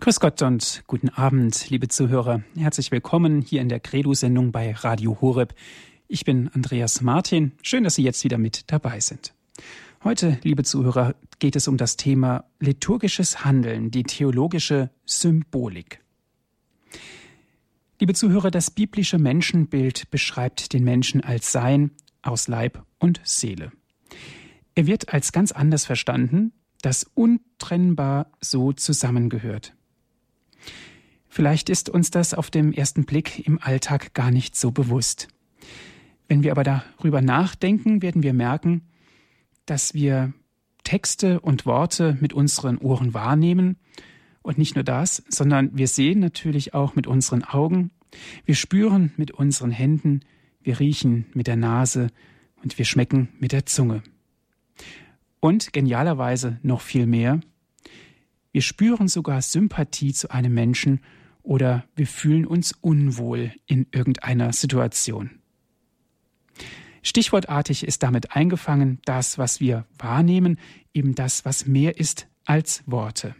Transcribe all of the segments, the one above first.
Grüß Gott und guten Abend, liebe Zuhörer. Herzlich willkommen hier in der Credo-Sendung bei Radio Horeb. Ich bin Andreas Martin. Schön, dass Sie jetzt wieder mit dabei sind. Heute, liebe Zuhörer, geht es um das Thema liturgisches Handeln, die theologische Symbolik. Liebe Zuhörer, das biblische Menschenbild beschreibt den Menschen als Sein aus Leib und Seele. Er wird als ganz anders verstanden, das untrennbar so zusammengehört. Vielleicht ist uns das auf dem ersten Blick im Alltag gar nicht so bewusst. Wenn wir aber darüber nachdenken, werden wir merken, dass wir Texte und Worte mit unseren Ohren wahrnehmen. Und nicht nur das, sondern wir sehen natürlich auch mit unseren Augen, wir spüren mit unseren Händen, wir riechen mit der Nase und wir schmecken mit der Zunge. Und genialerweise noch viel mehr, wir spüren sogar Sympathie zu einem Menschen oder wir fühlen uns unwohl in irgendeiner Situation. Stichwortartig ist damit eingefangen das, was wir wahrnehmen, eben das, was mehr ist als Worte.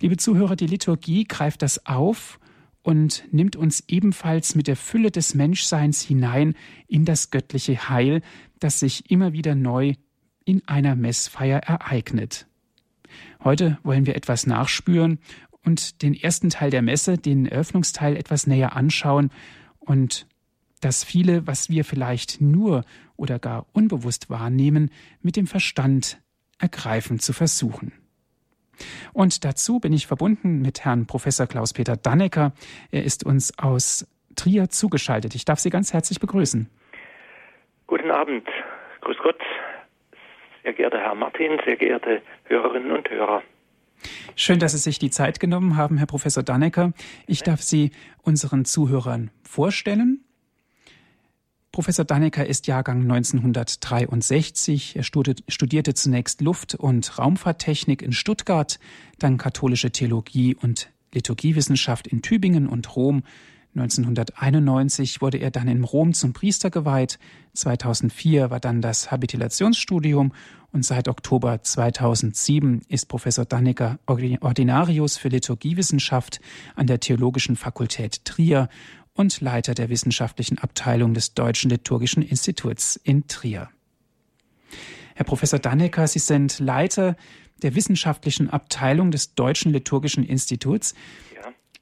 Liebe Zuhörer, die Liturgie greift das auf und nimmt uns ebenfalls mit der Fülle des Menschseins hinein in das göttliche Heil, das sich immer wieder neu in einer Messfeier ereignet. Heute wollen wir etwas nachspüren und den ersten Teil der Messe, den Eröffnungsteil, etwas näher anschauen und das viele, was wir vielleicht nur oder gar unbewusst wahrnehmen, mit dem Verstand ergreifen zu versuchen. Und dazu bin ich verbunden mit Herrn Professor Klaus-Peter Dannecker. Er ist uns aus Trier zugeschaltet. Ich darf Sie ganz herzlich begrüßen. Guten Abend. Grüß Gott, sehr geehrter Herr Martin, sehr geehrte Hörerinnen und Hörer. Schön, dass Sie sich die Zeit genommen haben, Herr Professor Dannecker. Ich darf Sie unseren Zuhörern vorstellen. Professor Dannecker ist Jahrgang 1963. Er studierte zunächst Luft- und Raumfahrttechnik in Stuttgart, dann katholische Theologie und Liturgiewissenschaft in Tübingen und Rom 1991 wurde er dann in Rom zum Priester geweiht. 2004 war dann das Habilitationsstudium und seit Oktober 2007 ist Professor Dannecker Ordinarius für Liturgiewissenschaft an der Theologischen Fakultät Trier und Leiter der wissenschaftlichen Abteilung des Deutschen Liturgischen Instituts in Trier. Herr Professor Dannecker, Sie sind Leiter der wissenschaftlichen Abteilung des Deutschen Liturgischen Instituts.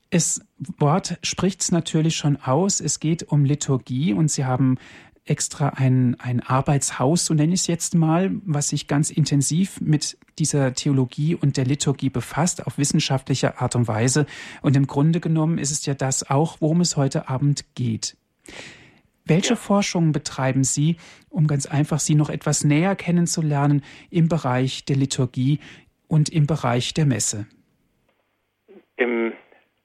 Es Wort spricht es natürlich schon aus. Es geht um Liturgie und Sie haben extra ein, ein Arbeitshaus, so nenne ich es jetzt mal, was sich ganz intensiv mit dieser Theologie und der Liturgie befasst, auf wissenschaftliche Art und Weise. Und im Grunde genommen ist es ja das auch, worum es heute Abend geht. Welche ja. Forschungen betreiben Sie, um ganz einfach Sie noch etwas näher kennenzulernen im Bereich der Liturgie und im Bereich der Messe? Im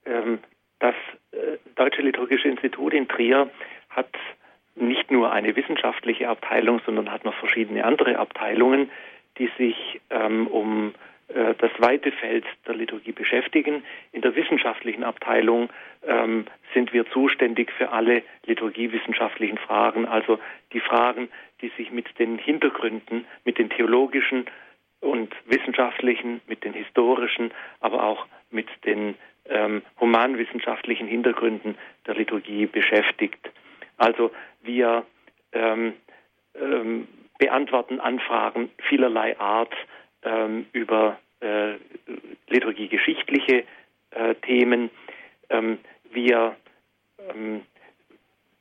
ähm, das äh, Deutsche Liturgische Institut in Trier hat nicht nur eine wissenschaftliche Abteilung, sondern hat noch verschiedene andere Abteilungen, die sich ähm, um äh, das weite Feld der Liturgie beschäftigen. In der wissenschaftlichen Abteilung ähm, sind wir zuständig für alle liturgiewissenschaftlichen Fragen, also die Fragen, die sich mit den Hintergründen, mit den theologischen und wissenschaftlichen, mit den historischen, aber auch mit den ähm, humanwissenschaftlichen Hintergründen der Liturgie beschäftigt. Also wir ähm, ähm, beantworten Anfragen vielerlei Art ähm, über äh, liturgiegeschichtliche äh, Themen. Ähm, wir ähm,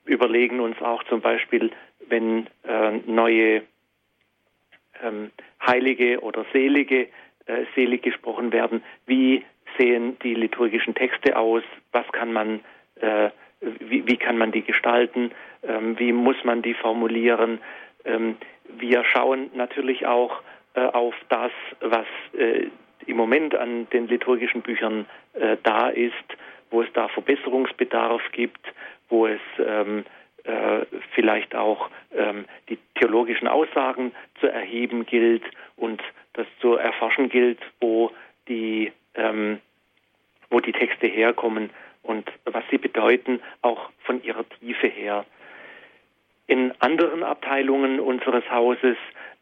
überlegen uns auch zum Beispiel, wenn äh, neue ähm, Heilige oder Selige äh, selig gesprochen werden, wie sehen die liturgischen Texte aus? Was kann man, äh, wie, wie, kann man die gestalten? Ähm, wie muss man die formulieren? Ähm, wir schauen natürlich auch äh, auf das, was äh, im Moment an den liturgischen Büchern äh, da ist, wo es da Verbesserungsbedarf gibt, wo es ähm, äh, vielleicht auch ähm, die theologischen Aussagen zu erheben gilt und das zu erforschen gilt, wo die ähm, wo die Texte herkommen und was sie bedeuten, auch von ihrer Tiefe her. In anderen Abteilungen unseres Hauses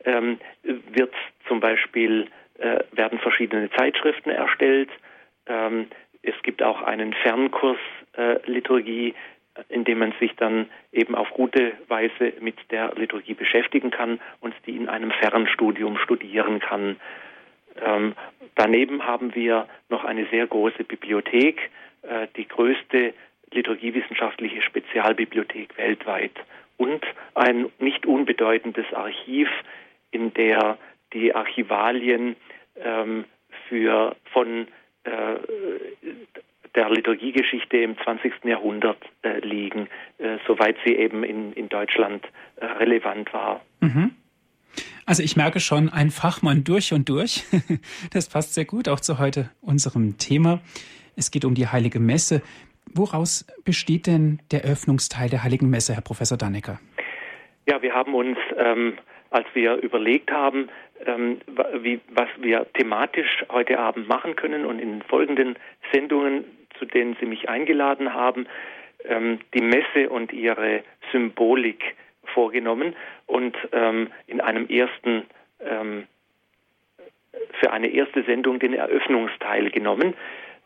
ähm, wird zum Beispiel äh, werden verschiedene Zeitschriften erstellt, Ähm, es gibt auch einen Fernkurs äh, Liturgie, in dem man sich dann eben auf gute Weise mit der Liturgie beschäftigen kann und die in einem Fernstudium studieren kann. Ähm, daneben haben wir noch eine sehr große Bibliothek, die größte liturgiewissenschaftliche Spezialbibliothek weltweit und ein nicht unbedeutendes Archiv, in der die Archivalien ähm, für von äh, der Liturgiegeschichte im 20. Jahrhundert äh, liegen, äh, soweit sie eben in, in Deutschland äh, relevant war. Mhm. Also ich merke schon, ein Fachmann durch und durch. Das passt sehr gut auch zu heute unserem Thema. Es geht um die Heilige Messe. Woraus besteht denn der Öffnungsteil der Heiligen Messe, Herr Professor Dannecker? Ja, wir haben uns, ähm, als wir überlegt haben, ähm, wie, was wir thematisch heute Abend machen können und in den folgenden Sendungen, zu denen Sie mich eingeladen haben, ähm, die Messe und ihre Symbolik vorgenommen und ähm, in einem ersten ähm, für eine erste Sendung den Eröffnungsteil genommen.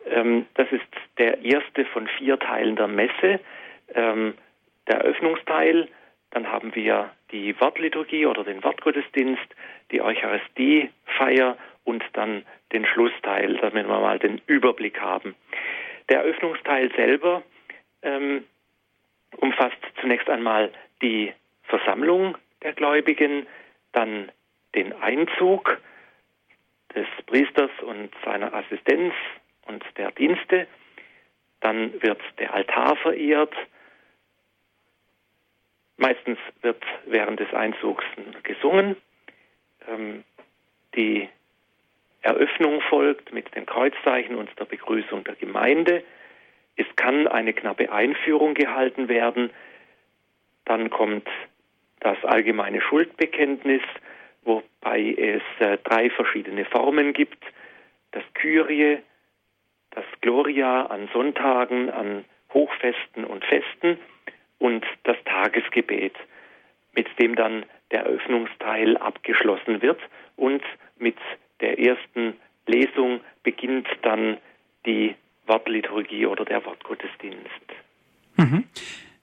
Ähm, das ist der erste von vier Teilen der Messe. Ähm, der Eröffnungsteil, dann haben wir die Wortliturgie oder den Wortgottesdienst, die Eucharistiefeier und dann den Schlussteil, damit wir mal den Überblick haben. Der Eröffnungsteil selber ähm, umfasst zunächst einmal die Versammlung der Gläubigen, dann den Einzug des Priesters und seiner Assistenz und der Dienste, dann wird der Altar verehrt, meistens wird während des Einzugs gesungen, ähm, die Eröffnung folgt mit dem Kreuzzeichen und der Begrüßung der Gemeinde. Es kann eine knappe Einführung gehalten werden. Dann kommt das allgemeine Schuldbekenntnis, wobei es äh, drei verschiedene Formen gibt. Das Kyrie, das Gloria an Sonntagen, an Hochfesten und Festen und das Tagesgebet, mit dem dann der Eröffnungsteil abgeschlossen wird und mit der ersten Lesung beginnt dann die Wortliturgie oder der Wortgottesdienst. Mhm.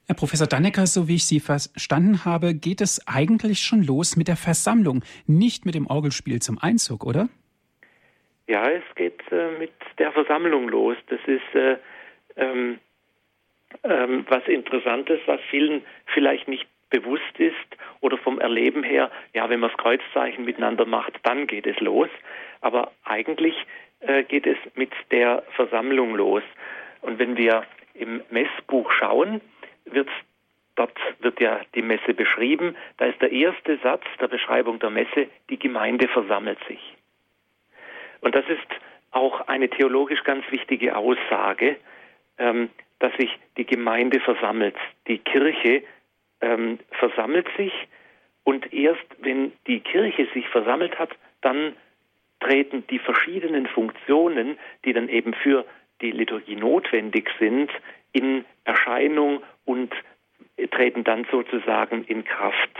Herr Professor Dannecker, so wie ich Sie verstanden habe, geht es eigentlich schon los mit der Versammlung, nicht mit dem Orgelspiel zum Einzug, oder? Ja, es geht äh, mit der Versammlung los. Das ist äh, ähm, ähm, was Interessantes, was vielen vielleicht nicht bewusst ist oder vom Erleben her, ja, wenn man das Kreuzzeichen miteinander macht, dann geht es los. Aber eigentlich äh, geht es mit der Versammlung los. Und wenn wir im Messbuch schauen, wird dort wird ja die Messe beschrieben. Da ist der erste Satz der Beschreibung der Messe, die Gemeinde versammelt sich. Und das ist auch eine theologisch ganz wichtige Aussage, ähm, dass sich die Gemeinde versammelt. Die Kirche ähm, versammelt sich und erst wenn die Kirche sich versammelt hat, dann treten die verschiedenen Funktionen, die dann eben für die Liturgie notwendig sind, in Erscheinung und treten dann sozusagen in Kraft.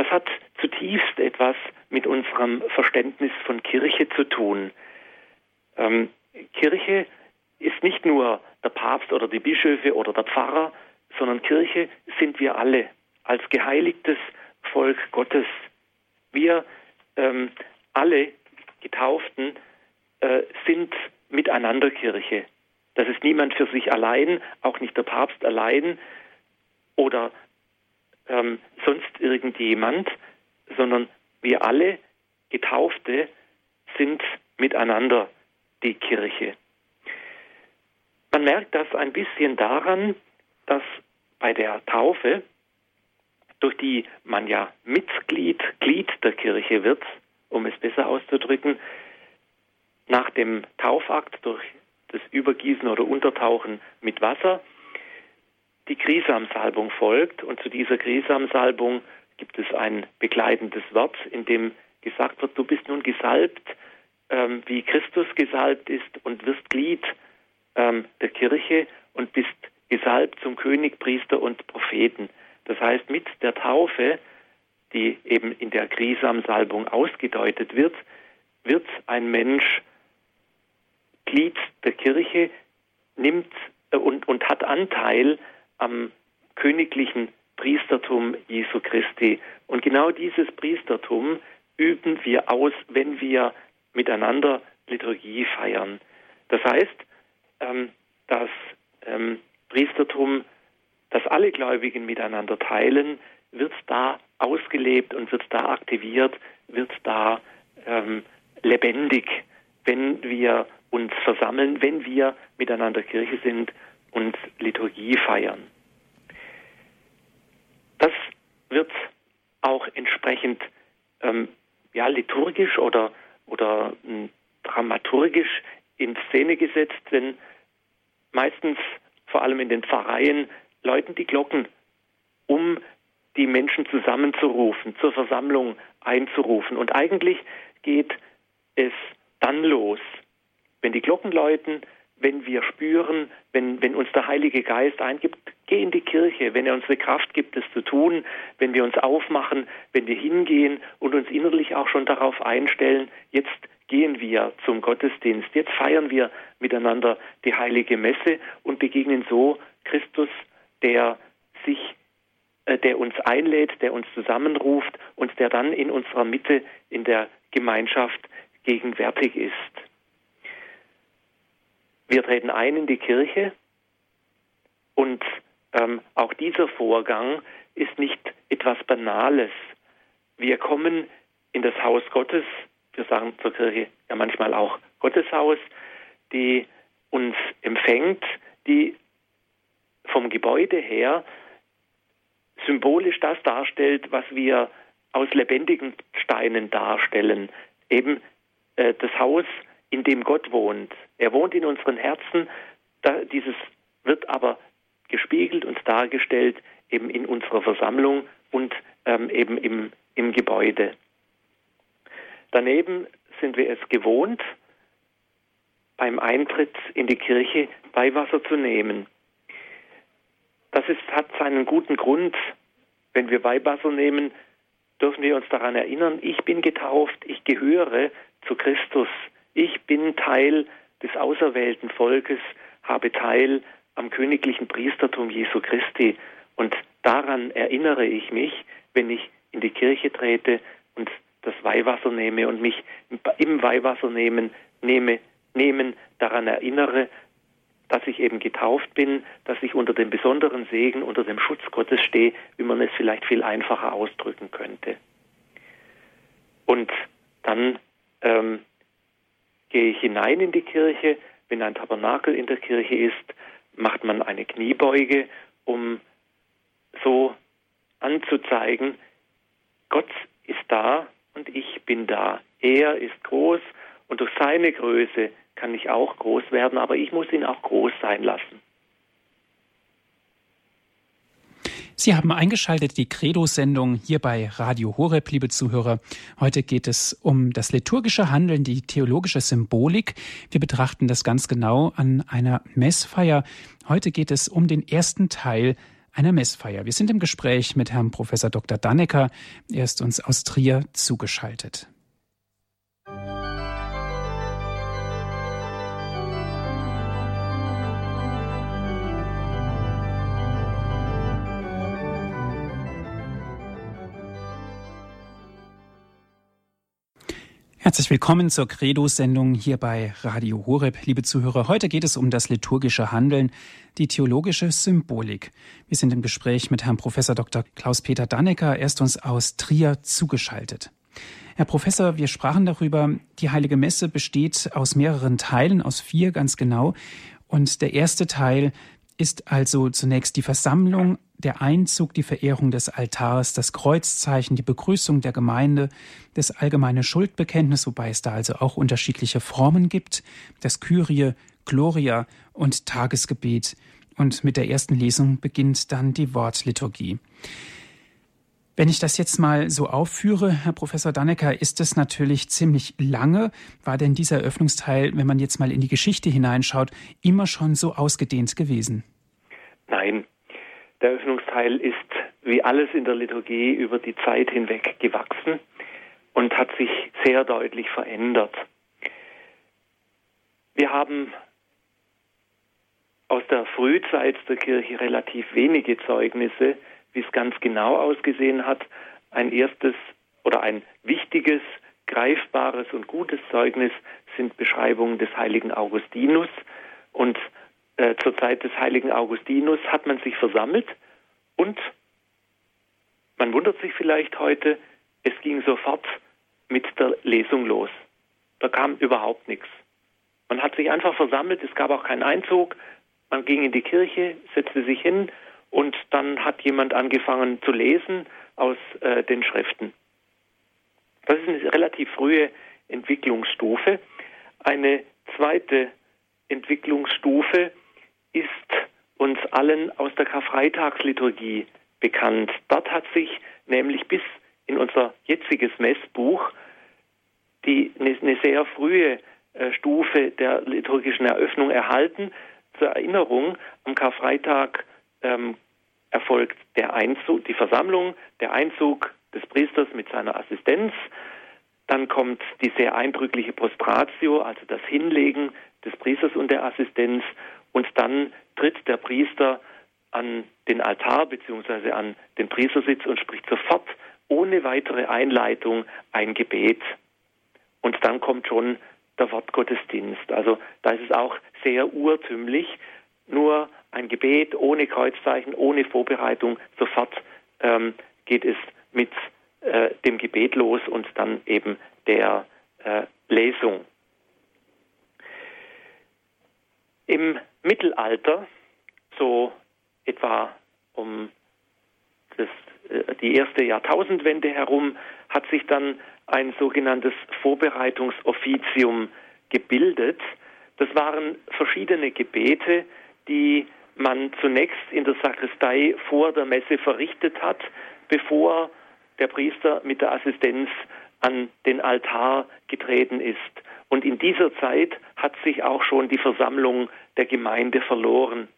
Das hat zutiefst etwas mit unserem Verständnis von Kirche zu tun. Ähm, Kirche ist nicht nur der Papst oder die Bischöfe oder der Pfarrer, sondern Kirche sind wir alle als geheiligtes Volk Gottes. Wir ähm, alle Getauften äh, sind miteinander Kirche. Das ist niemand für sich allein, auch nicht der Papst allein oder ähm, sonst irgendjemand, sondern wir alle Getaufte sind miteinander die Kirche. Man merkt das ein bisschen daran, dass bei der Taufe, durch die man ja Mitglied, Glied der Kirche wird, um es besser auszudrücken, nach dem Taufakt durch das Übergießen oder Untertauchen mit Wasser die Krisamsalbung folgt und zu dieser Krisamsalbung gibt es ein begleitendes Wort, in dem gesagt wird, du bist nun gesalbt, ähm, wie Christus gesalbt ist und wirst Glied ähm, der Kirche und bist gesalbt zum König, Priester und Propheten. Das heißt, mit der Taufe, die eben in der Krisamsalbung ausgedeutet wird, wird ein Mensch Glied der Kirche, nimmt äh, und, und hat Anteil am königlichen Priestertum Jesu Christi. Und genau dieses Priestertum üben wir aus, wenn wir miteinander Liturgie feiern. Das heißt, ähm, das ähm, Priestertum, das alle Gläubigen miteinander teilen, wird da ausgelebt und wird da aktiviert, wird da ähm, lebendig, wenn wir uns versammeln, wenn wir miteinander Kirche sind und Liturgie feiern. Das wird auch entsprechend ähm, ja, liturgisch oder, oder ähm, dramaturgisch in Szene gesetzt, denn meistens, vor allem in den Pfarreien, läuten die Glocken, um die Menschen zusammenzurufen, zur Versammlung einzurufen. Und eigentlich geht es dann los, wenn die Glocken läuten, wenn wir spüren, wenn, wenn uns der Heilige Geist eingibt, geh in die Kirche, wenn er uns eine Kraft gibt, es zu tun, wenn wir uns aufmachen, wenn wir hingehen und uns innerlich auch schon darauf einstellen, jetzt gehen wir zum Gottesdienst, jetzt feiern wir miteinander die heilige Messe und begegnen so Christus, der sich äh, der uns einlädt, der uns zusammenruft und der dann in unserer Mitte in der Gemeinschaft gegenwärtig ist. Wir treten ein in die Kirche und ähm, auch dieser Vorgang ist nicht etwas Banales. Wir kommen in das Haus Gottes, wir sagen zur Kirche ja manchmal auch Gotteshaus, die uns empfängt, die vom Gebäude her symbolisch das darstellt, was wir aus lebendigen Steinen darstellen. Eben äh, das Haus, in dem Gott wohnt. Er wohnt in unseren Herzen. Dieses wird aber gespiegelt und dargestellt eben in unserer Versammlung und ähm, eben im, im Gebäude. Daneben sind wir es gewohnt, beim Eintritt in die Kirche Weihwasser zu nehmen. Das ist, hat seinen guten Grund. Wenn wir Weihwasser nehmen, dürfen wir uns daran erinnern, ich bin getauft, ich gehöre zu Christus. Ich bin Teil des auserwählten Volkes, habe Teil am königlichen Priestertum Jesu Christi. Und daran erinnere ich mich, wenn ich in die Kirche trete und das Weihwasser nehme und mich im Weihwasser nehmen, nehme, nehmen daran erinnere, dass ich eben getauft bin, dass ich unter dem besonderen Segen, unter dem Schutz Gottes stehe, wie man es vielleicht viel einfacher ausdrücken könnte. Und dann ähm, gehe ich hinein in die Kirche. Wenn ein Tabernakel in der Kirche ist, macht man eine Kniebeuge, um so anzuzeigen, Gott ist da und ich bin da. Er ist groß und durch seine Größe kann ich auch groß werden, aber ich muss ihn auch groß sein lassen. Sie haben eingeschaltet die Credo-Sendung hier bei Radio Horeb, liebe Zuhörer. Heute geht es um das liturgische Handeln, die theologische Symbolik. Wir betrachten das ganz genau an einer Messfeier. Heute geht es um den ersten Teil einer Messfeier. Wir sind im Gespräch mit Herrn Professor Dr. Dannecker. Er ist uns aus Trier zugeschaltet. Herzlich willkommen zur Credo-Sendung hier bei Radio Horeb. Liebe Zuhörer, heute geht es um das liturgische Handeln, die theologische Symbolik. Wir sind im Gespräch mit Herrn Professor Dr. Klaus-Peter Dannecker. Er ist uns aus Trier zugeschaltet. Herr Professor, wir sprachen darüber, die Heilige Messe besteht aus mehreren Teilen, aus vier ganz genau. Und der erste Teil ist also zunächst die Versammlung der Einzug, die Verehrung des Altars, das Kreuzzeichen, die Begrüßung der Gemeinde, das allgemeine Schuldbekenntnis, wobei es da also auch unterschiedliche Formen gibt, das Kyrie, Gloria und Tagesgebet. Und mit der ersten Lesung beginnt dann die Wortliturgie. Wenn ich das jetzt mal so aufführe, Herr Professor Dannecker, ist es natürlich ziemlich lange. War denn dieser Eröffnungsteil, wenn man jetzt mal in die Geschichte hineinschaut, immer schon so ausgedehnt gewesen? Nein, der Öffnungsteil ist wie alles in der Liturgie über die Zeit hinweg gewachsen und hat sich sehr deutlich verändert. Wir haben aus der Frühzeit der Kirche relativ wenige Zeugnisse, wie es ganz genau ausgesehen hat. Ein erstes oder ein wichtiges, greifbares und gutes Zeugnis sind Beschreibungen des heiligen Augustinus. Und äh, zur Zeit des heiligen Augustinus hat man sich versammelt und man wundert sich vielleicht heute, es ging sofort mit der Lesung los. Da kam überhaupt nichts. Man hat sich einfach versammelt, es gab auch keinen Einzug, man ging in die Kirche, setzte sich hin und dann hat jemand angefangen zu lesen aus äh, den Schriften. Das ist eine relativ frühe Entwicklungsstufe. Eine zweite Entwicklungsstufe ist uns allen aus der Karfreitagsliturgie bekannt. Dort hat sich nämlich bis in unser jetziges Messbuch die, eine, eine sehr frühe äh, Stufe der liturgischen Eröffnung erhalten. Zur Erinnerung, am Karfreitag ähm, erfolgt der Einzug, die Versammlung, der Einzug des Priesters mit seiner Assistenz. Dann kommt die sehr eindrückliche Prostratio, also das Hinlegen des Priesters und der Assistenz. Und dann tritt der Priester an den Altar bzw. an den Priestersitz und spricht sofort ohne weitere Einleitung ein Gebet. Und dann kommt schon der Wortgottesdienst. Also da ist es auch sehr urtümlich, nur ein Gebet ohne Kreuzzeichen, ohne Vorbereitung, sofort ähm, geht es mit äh, dem Gebet los und dann eben der äh, Lesung. Im Mittelalter, so etwa um das, äh, die erste Jahrtausendwende herum, hat sich dann ein sogenanntes Vorbereitungsoffizium gebildet. Das waren verschiedene Gebete, die man zunächst in der Sakristei vor der Messe verrichtet hat, bevor der Priester mit der Assistenz an den Altar getreten ist. Und in dieser Zeit hat sich auch schon die Versammlung der Gemeinde verloren.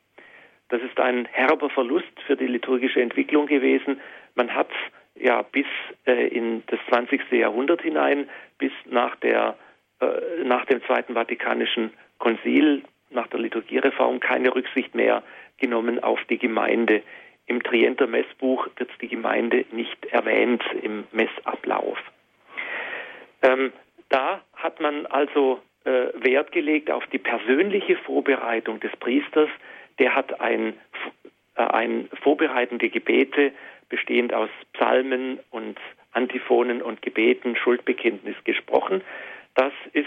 Das ist ein herber Verlust für die liturgische Entwicklung gewesen. Man hat ja bis äh, in das 20. Jahrhundert hinein, bis nach, der, äh, nach dem Zweiten Vatikanischen Konzil, nach der Liturgiereform, keine Rücksicht mehr genommen auf die Gemeinde. Im Trienter Messbuch wird die Gemeinde nicht erwähnt im Messablauf. Ähm, da hat man also äh, Wert gelegt auf die persönliche Vorbereitung des Priesters. Der hat ein, äh, ein vorbereitende Gebete bestehend aus Psalmen und Antiphonen und Gebeten, Schuldbekenntnis gesprochen. Das ist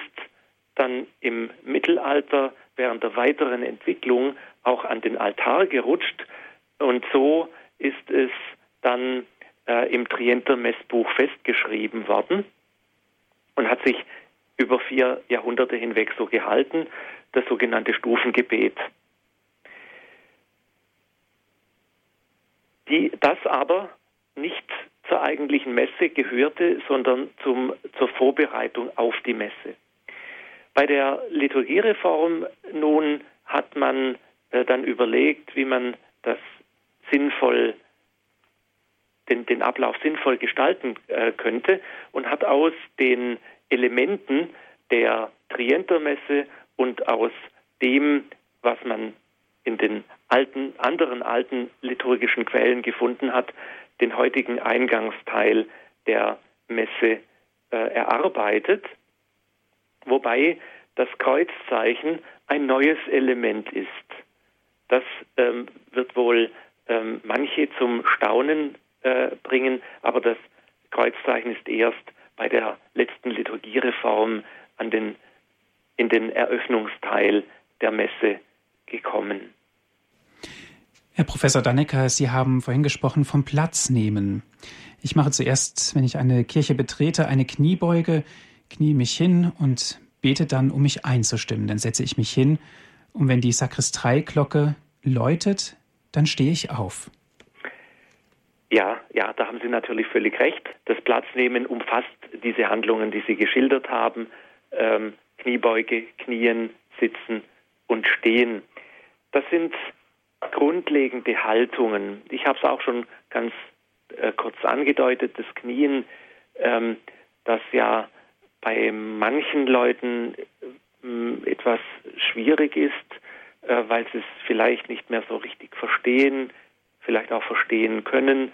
dann im Mittelalter während der weiteren Entwicklung auch an den Altar gerutscht und so ist es dann äh, im Trienter Messbuch festgeschrieben worden und hat sich über vier Jahrhunderte hinweg so gehalten, das sogenannte Stufengebet. die das aber nicht zur eigentlichen Messe gehörte, sondern zum, zur Vorbereitung auf die Messe. Bei der Liturgiereform nun hat man äh, dann überlegt, wie man das sinnvoll, den, den Ablauf sinnvoll gestalten äh, könnte und hat aus den Elementen der Trientermesse und aus dem, was man in den alten, anderen alten liturgischen Quellen gefunden hat, den heutigen Eingangsteil der Messe äh, erarbeitet, wobei das Kreuzzeichen ein neues Element ist. Das ähm, wird wohl ähm, manche zum Staunen äh, bringen, aber das Kreuzzeichen ist erst bei der letzten Liturgiereform an den, in den Eröffnungsteil der Messe gekommen. Herr Professor Dannecker, Sie haben vorhin gesprochen vom Platz nehmen. Ich mache zuerst, wenn ich eine Kirche betrete, eine Kniebeuge, knie mich hin und bete dann, um mich einzustimmen. Dann setze ich mich hin und wenn die Sakristeiglocke läutet, dann stehe ich auf. Ja, ja, da haben Sie natürlich völlig recht. Das Platznehmen umfasst diese Handlungen, die Sie geschildert haben. Ähm, Kniebeuge, Knien, Sitzen und Stehen. Das sind grundlegende Haltungen. Ich habe es auch schon ganz äh, kurz angedeutet, das Knien, ähm, das ja bei manchen Leuten mh, etwas schwierig ist, äh, weil sie es vielleicht nicht mehr so richtig verstehen, vielleicht auch verstehen können.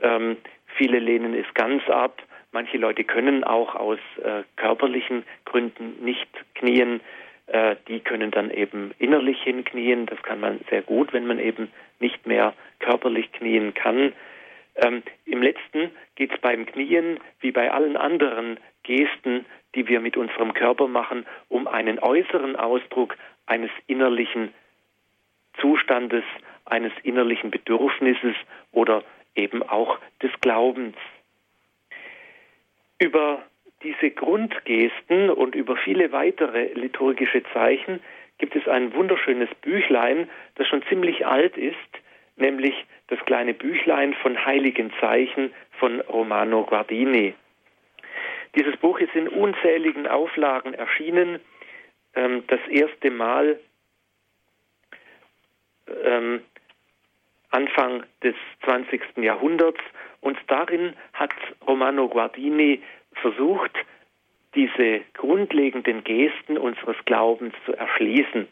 Ähm, viele lehnen es ganz ab. Manche Leute können auch aus äh, körperlichen Gründen nicht knien. Äh, die können dann eben innerlich hinknien. Das kann man sehr gut, wenn man eben nicht mehr körperlich knien kann. Ähm, Im letzten geht es beim Knien wie bei allen anderen Gesten, die wir mit unserem Körper machen, um einen äußeren Ausdruck eines innerlichen Zustandes, eines innerlichen Bedürfnisses oder eben auch des Glaubens. Über diese Grundgesten und über viele weitere liturgische Zeichen gibt es ein wunderschönes Büchlein, das schon ziemlich alt ist, nämlich das kleine Büchlein von heiligen Zeichen von Romano Guardini. Dieses Buch ist in unzähligen Auflagen erschienen. Ähm, das erste Mal ähm, Anfang des 20. Jahrhunderts. Und darin hat Romano Guardini versucht, diese grundlegenden Gesten unseres Glaubens zu erschließen.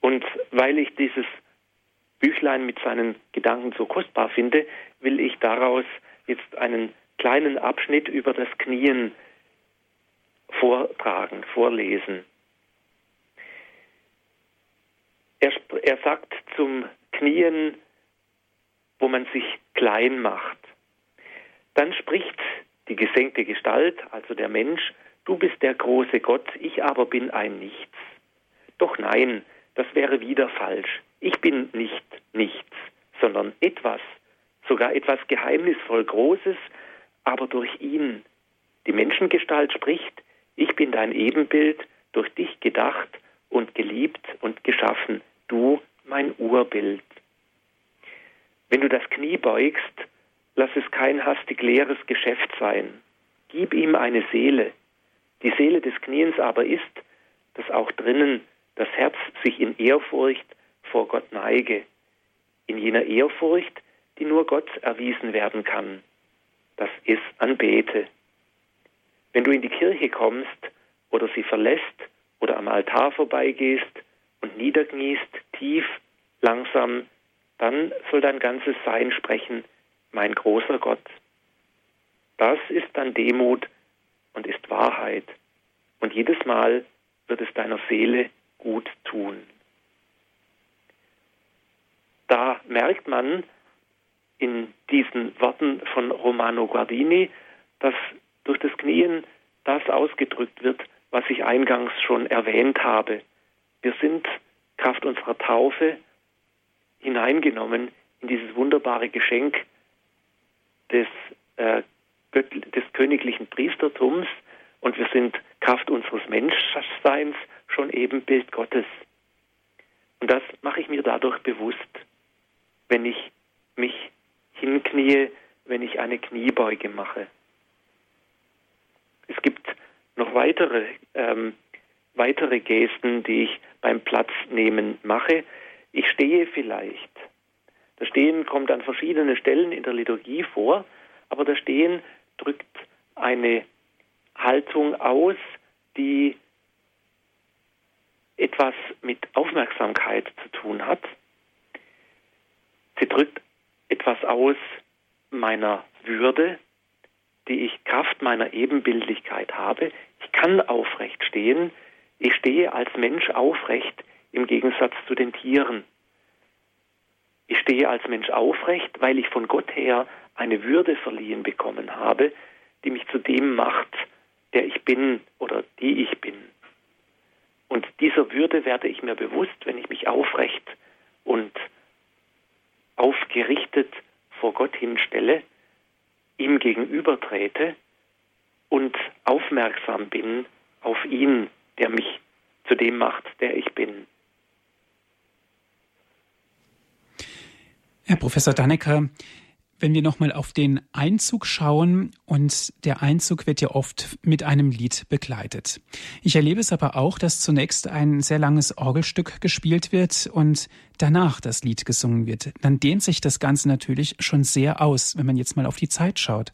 Und weil ich dieses Büchlein mit seinen Gedanken so kostbar finde, will ich daraus jetzt einen kleinen Abschnitt über das Knien vortragen, vorlesen. Er, er sagt zum Knien, wo man sich klein macht. Dann spricht die gesenkte Gestalt, also der Mensch, du bist der große Gott, ich aber bin ein Nichts. Doch nein, das wäre wieder falsch. Ich bin nicht nichts, sondern etwas, sogar etwas geheimnisvoll Großes, aber durch ihn. Die Menschengestalt spricht, ich bin dein Ebenbild, durch dich gedacht und geliebt und geschaffen, du mein Urbild. Wenn du das Knie beugst, lass es kein hastig leeres Geschäft sein. Gib ihm eine Seele. Die Seele des Kniens aber ist, dass auch drinnen das Herz sich in Ehrfurcht vor Gott neige, in jener Ehrfurcht, die nur Gott erwiesen werden kann. Das ist Anbete. Wenn du in die Kirche kommst oder sie verlässt oder am Altar vorbeigehst und niederkniest, tief, langsam, dann soll dein ganzes Sein sprechen, mein großer Gott. Das ist dann Demut und ist Wahrheit. Und jedes Mal wird es deiner Seele gut tun. Da merkt man in diesen Worten von Romano Guardini, dass durch das Knien das ausgedrückt wird, was ich eingangs schon erwähnt habe. Wir sind Kraft unserer Taufe hineingenommen in dieses wunderbare Geschenk des, äh, des königlichen Priestertums und wir sind Kraft unseres Menschseins schon eben Bild Gottes. Und das mache ich mir dadurch bewusst wenn ich mich hinknie, wenn ich eine Kniebeuge mache. Es gibt noch weitere, ähm, weitere Gesten, die ich beim Platznehmen mache. Ich stehe vielleicht. Das Stehen kommt an verschiedenen Stellen in der Liturgie vor, aber das Stehen drückt eine Haltung aus, die etwas mit Aufmerksamkeit zu tun hat. Sie drückt etwas aus meiner Würde, die ich Kraft meiner Ebenbildlichkeit habe. Ich kann aufrecht stehen. Ich stehe als Mensch aufrecht im Gegensatz zu den Tieren. Ich stehe als Mensch aufrecht, weil ich von Gott her eine Würde verliehen bekommen habe, die mich zu dem macht, der ich bin oder die ich bin. Und dieser Würde werde ich mir bewusst, wenn ich mich aufrecht und aufgerichtet vor Gott hinstelle, ihm gegenüber trete und aufmerksam bin auf ihn, der mich zu dem macht, der ich bin. Herr Professor Dannecker, wenn wir nochmal auf den Einzug schauen, und der Einzug wird ja oft mit einem Lied begleitet. Ich erlebe es aber auch, dass zunächst ein sehr langes Orgelstück gespielt wird und danach das Lied gesungen wird. Dann dehnt sich das Ganze natürlich schon sehr aus, wenn man jetzt mal auf die Zeit schaut.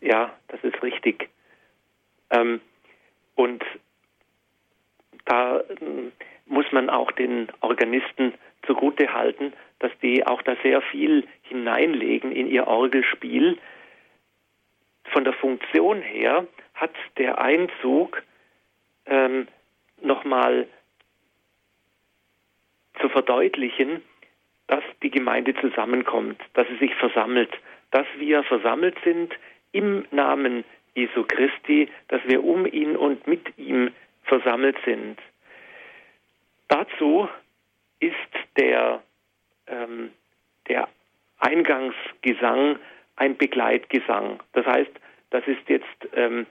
Ja, das ist richtig. Ähm, und da ähm, muss man auch den Organisten zugute halten, dass die auch da sehr viel hineinlegen in ihr Orgelspiel. Von der Funktion her hat der Einzug ähm, nochmal zu verdeutlichen, dass die Gemeinde zusammenkommt, dass sie sich versammelt, dass wir versammelt sind im Namen Jesu Christi, dass wir um ihn und mit ihm versammelt sind. Dazu ist der, ähm, der Eingangsgesang ein Begleitgesang. Das heißt, das ist jetzt ähm,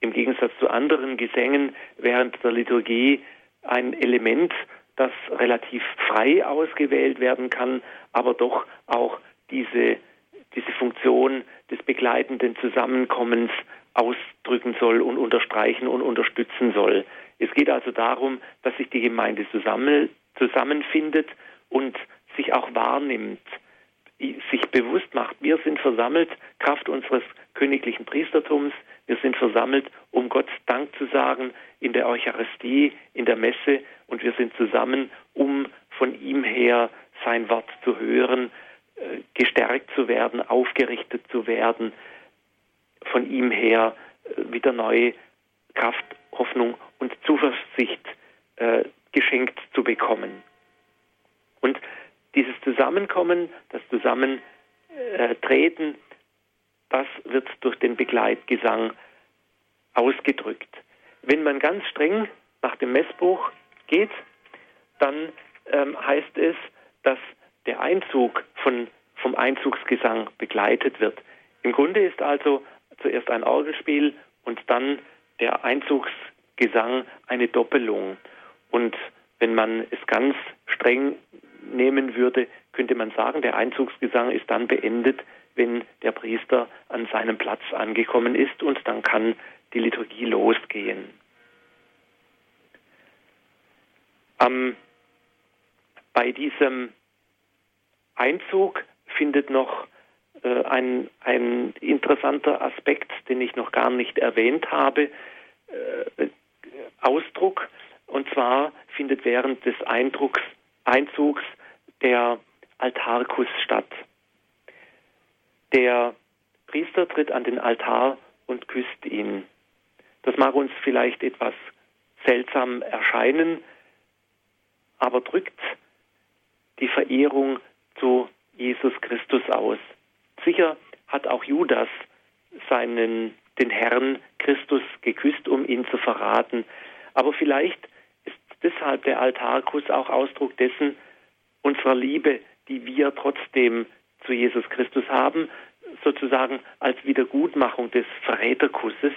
im Gegensatz zu anderen Gesängen während der Liturgie ein Element, das relativ frei ausgewählt werden kann, aber doch auch diese, diese Funktion des begleitenden Zusammenkommens ausdrücken soll und unterstreichen und unterstützen soll. Es geht also darum, dass sich die Gemeinde zusammen, zusammenfindet und sich auch wahrnimmt, sich bewusst macht, wir sind versammelt, Kraft unseres königlichen Priestertums, wir sind versammelt, um Gott Dank zu sagen in der Eucharistie, in der Messe und wir sind zusammen, um von ihm her sein Wort zu hören, äh, gestärkt zu werden, aufgerichtet zu werden, von ihm her äh, wieder neue Kraft, Hoffnung und Zuversicht äh, geschenkt zu bekommen. Und dieses Zusammenkommen, das Zusammentreten, das wird durch den Begleitgesang ausgedrückt. Wenn man ganz streng nach dem Messbuch geht, dann ähm, heißt es, dass der Einzug von, vom Einzugsgesang begleitet wird. Im Grunde ist also zuerst ein Orgelspiel und dann der Einzugsgesang eine Doppelung. Und wenn man es ganz streng nehmen würde, könnte man sagen, der Einzugsgesang ist dann beendet, wenn der Priester an seinem Platz angekommen ist und dann kann die Liturgie losgehen. Ähm, bei diesem Einzug findet noch äh, ein, ein interessanter Aspekt, den ich noch gar nicht erwähnt habe, äh, Ausdruck. Und zwar findet während des Eindrucks, Einzugs der Altarkuss statt. Der Priester tritt an den Altar und küsst ihn. Das mag uns vielleicht etwas seltsam erscheinen, aber drückt die Verehrung zu Jesus Christus aus. Sicher hat auch Judas seinen, den Herrn Christus geküsst, um ihn zu verraten. Aber vielleicht ist deshalb der Altarkuss auch Ausdruck dessen, unserer Liebe, die wir trotzdem zu Jesus Christus haben, sozusagen als Wiedergutmachung des Verräterkusses,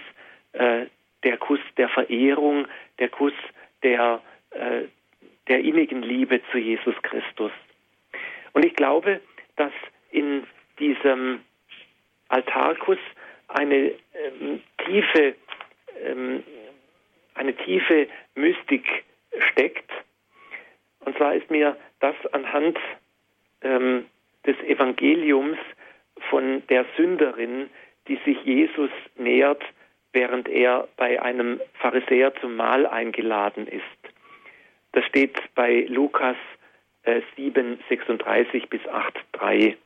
äh, der Kuss der Verehrung, der Kuss der, äh, der innigen Liebe zu Jesus Christus. Und ich glaube, dass in diesem Altarkuss eine ähm, tiefe, ähm, eine tiefe Mystik steckt. Und zwar ist mir das anhand ähm, des Evangeliums von der Sünderin, die sich Jesus nähert, während er bei einem Pharisäer zum Mahl eingeladen ist. Das steht bei Lukas äh, 7, 36 bis 8, 3.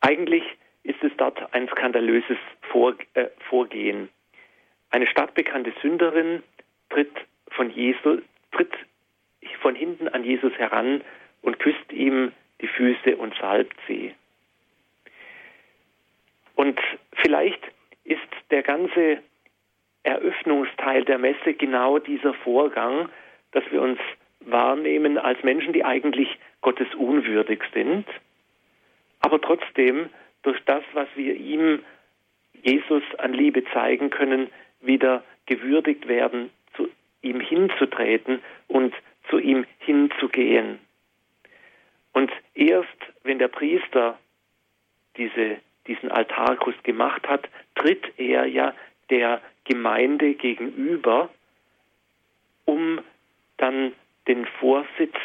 Eigentlich ist es dort ein skandalöses Vor äh, Vorgehen. Eine stadtbekannte Sünderin tritt von Jesus, tritt von hinten an Jesus heran und küsst ihm die Füße und salbt sie. Und vielleicht ist der ganze Eröffnungsteil der Messe genau dieser Vorgang, dass wir uns wahrnehmen als Menschen, die eigentlich Gottes unwürdig sind, aber trotzdem durch das, was wir ihm, Jesus, an Liebe zeigen können, wieder gewürdigt werden, zu ihm hinzutreten und zu ihm hinzugehen. Und erst wenn der Priester diese, diesen Altarkuss gemacht hat, tritt er ja der Gemeinde gegenüber, um dann den Vorsitz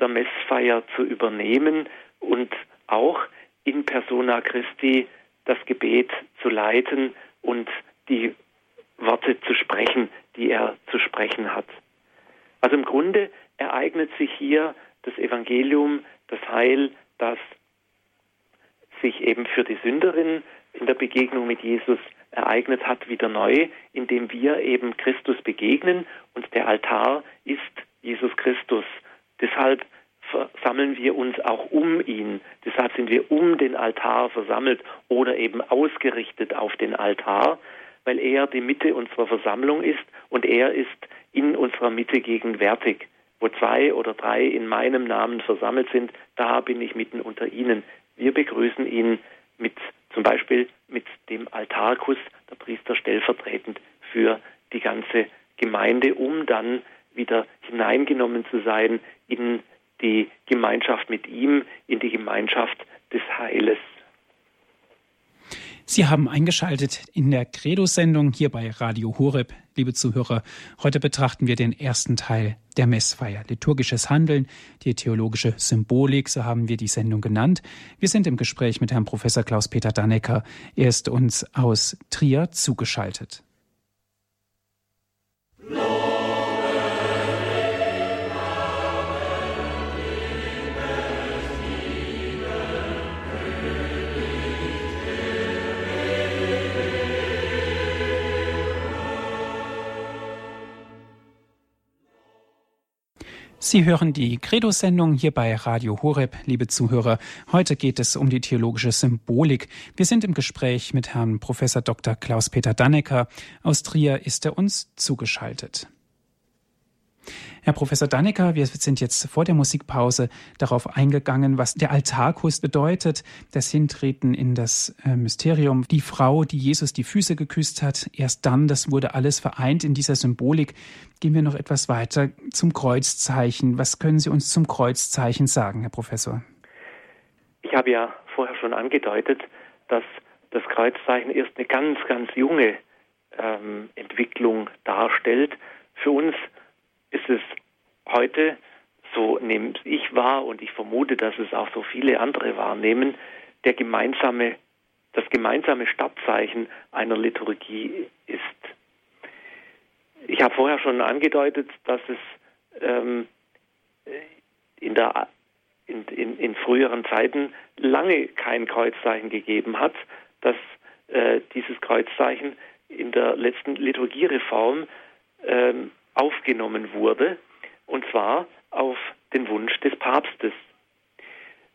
der Messfeier zu übernehmen und auch in persona Christi das Gebet zu leiten und die Worte zu sprechen, die er zu sprechen hat. Also im Grunde ereignet sich hier das Evangelium, das Heil, das sich eben für die Sünderin in der Begegnung mit Jesus ereignet hat, wieder neu, indem wir eben Christus begegnen und der Altar ist Jesus Christus. Deshalb versammeln wir uns auch um ihn. Deshalb sind wir um den Altar versammelt oder eben ausgerichtet auf den Altar, weil er die Mitte unserer Versammlung ist und er ist in unserer Mitte gegenwärtig. Wo zwei oder drei in meinem Namen versammelt sind, da bin ich mitten unter ihnen. Wir begrüßen ihn mit zum Beispiel mit dem Altarkuss, der Priester stellvertretend für die ganze Gemeinde, um dann wieder hineingenommen zu sein in die Gemeinschaft mit ihm, in die Gemeinschaft des Heiles. Sie haben eingeschaltet in der Credo-Sendung hier bei Radio Horeb. Liebe Zuhörer, heute betrachten wir den ersten Teil der Messfeier. Liturgisches Handeln, die theologische Symbolik, so haben wir die Sendung genannt. Wir sind im Gespräch mit Herrn Professor Klaus-Peter Dannecker. Er ist uns aus Trier zugeschaltet. Sie hören die Credo-Sendung hier bei Radio Horeb, liebe Zuhörer. Heute geht es um die theologische Symbolik. Wir sind im Gespräch mit Herrn Professor Dr. Klaus-Peter Dannecker. Aus Trier ist er uns zugeschaltet. Herr Professor Dannecker, wir sind jetzt vor der Musikpause darauf eingegangen, was der Altarkuss bedeutet, das Hintreten in das äh, Mysterium, die Frau, die Jesus die Füße geküsst hat. Erst dann, das wurde alles vereint in dieser Symbolik. Gehen wir noch etwas weiter zum Kreuzzeichen. Was können Sie uns zum Kreuzzeichen sagen, Herr Professor? Ich habe ja vorher schon angedeutet, dass das Kreuzzeichen erst eine ganz, ganz junge ähm, Entwicklung darstellt. Für uns ist es heute, so nehme ich wahr und ich vermute, dass es auch so viele andere wahrnehmen, der gemeinsame, das gemeinsame Startzeichen einer Liturgie ist. Ich habe vorher schon angedeutet, dass es ähm, in, der, in, in, in, früheren Zeiten lange kein Kreuzzeichen gegeben hat, dass äh, dieses Kreuzzeichen in der letzten Liturgiereform ähm, aufgenommen wurde, und zwar auf den Wunsch des Papstes.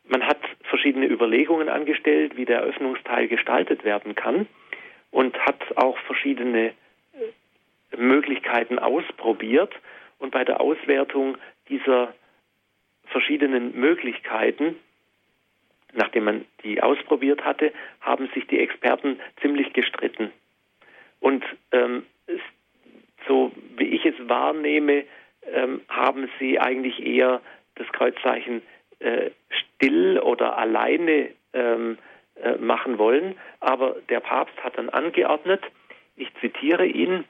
Man hat verschiedene Überlegungen angestellt, wie der Eröffnungsteil gestaltet werden kann und hat auch verschiedene äh, Möglichkeiten ausprobiert. Und bei der Auswertung dieser verschiedenen Möglichkeiten, nachdem man die ausprobiert hatte, haben sich die Experten ziemlich gestritten. Und ähm, so wie ich es wahrnehme, ähm, haben sie eigentlich eher das Kreuzzeichen äh, still oder alleine ähm, äh, machen wollen. Aber der Papst hat dann angeordnet, ich zitiere ihn,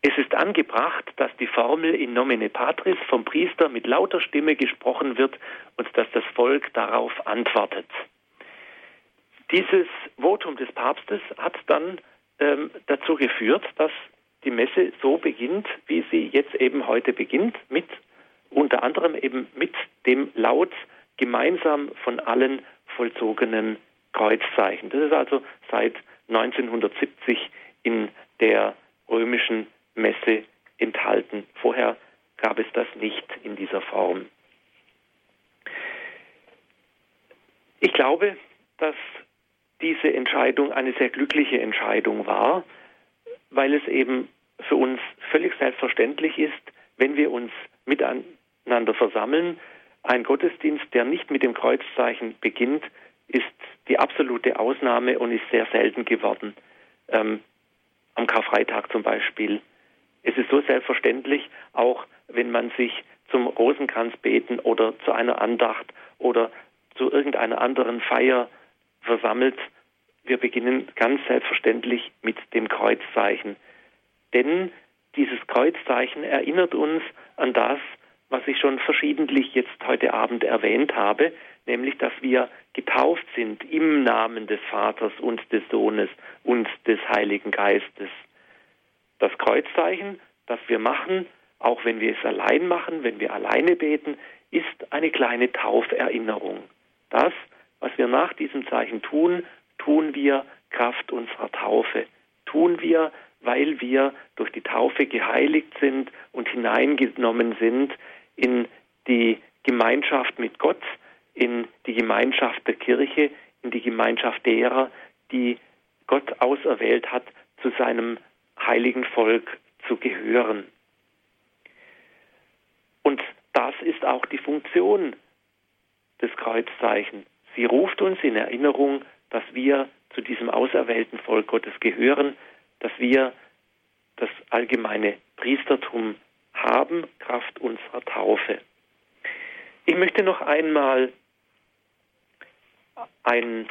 es ist angebracht, dass die Formel in nomine patris vom Priester mit lauter Stimme gesprochen wird und dass das Volk darauf antwortet. Dieses Votum des Papstes hat dann ähm, dazu geführt, dass die Messe so beginnt, wie sie jetzt eben heute beginnt, mit unter anderem eben mit dem Laut gemeinsam von allen vollzogenen Kreuzzeichen. Das ist also seit 1970 in der römischen Messe enthalten. Vorher gab es das nicht in dieser Form. Ich glaube, dass diese Entscheidung eine sehr glückliche Entscheidung war, weil es eben für uns völlig selbstverständlich ist, wenn wir uns miteinander versammeln. Ein Gottesdienst, der nicht mit dem Kreuzzeichen beginnt, ist die absolute Ausnahme und ist sehr selten geworden. Ähm, am Karfreitag zum Beispiel. Es ist so selbstverständlich, auch wenn man sich zum Rosenkranz beten oder zu einer Andacht oder zu irgendeiner anderen Feier versammelt. Wir beginnen ganz selbstverständlich mit dem Kreuzzeichen. Denn dieses Kreuzzeichen erinnert uns an das, was ich schon verschiedentlich jetzt heute Abend erwähnt habe, nämlich dass wir getauft sind im Namen des Vaters und des Sohnes und des Heiligen Geistes. Das Kreuzzeichen, das wir machen, auch wenn wir es allein machen, wenn wir alleine beten, ist eine kleine Tauferinnerung. Das, was wir nach diesem Zeichen tun, tun wir Kraft unserer Taufe. Tun wir, weil wir durch die Taufe geheiligt sind und hineingenommen sind in die Gemeinschaft mit Gott, in die Gemeinschaft der Kirche, in die Gemeinschaft derer, die Gott auserwählt hat, zu seinem heiligen Volk zu gehören. Und das ist auch die Funktion des Kreuzzeichens. Sie ruft uns in Erinnerung, dass wir zu diesem auserwählten Volk Gottes gehören, dass wir das allgemeine Priestertum haben, Kraft unserer Taufe. Ich möchte noch einmal einen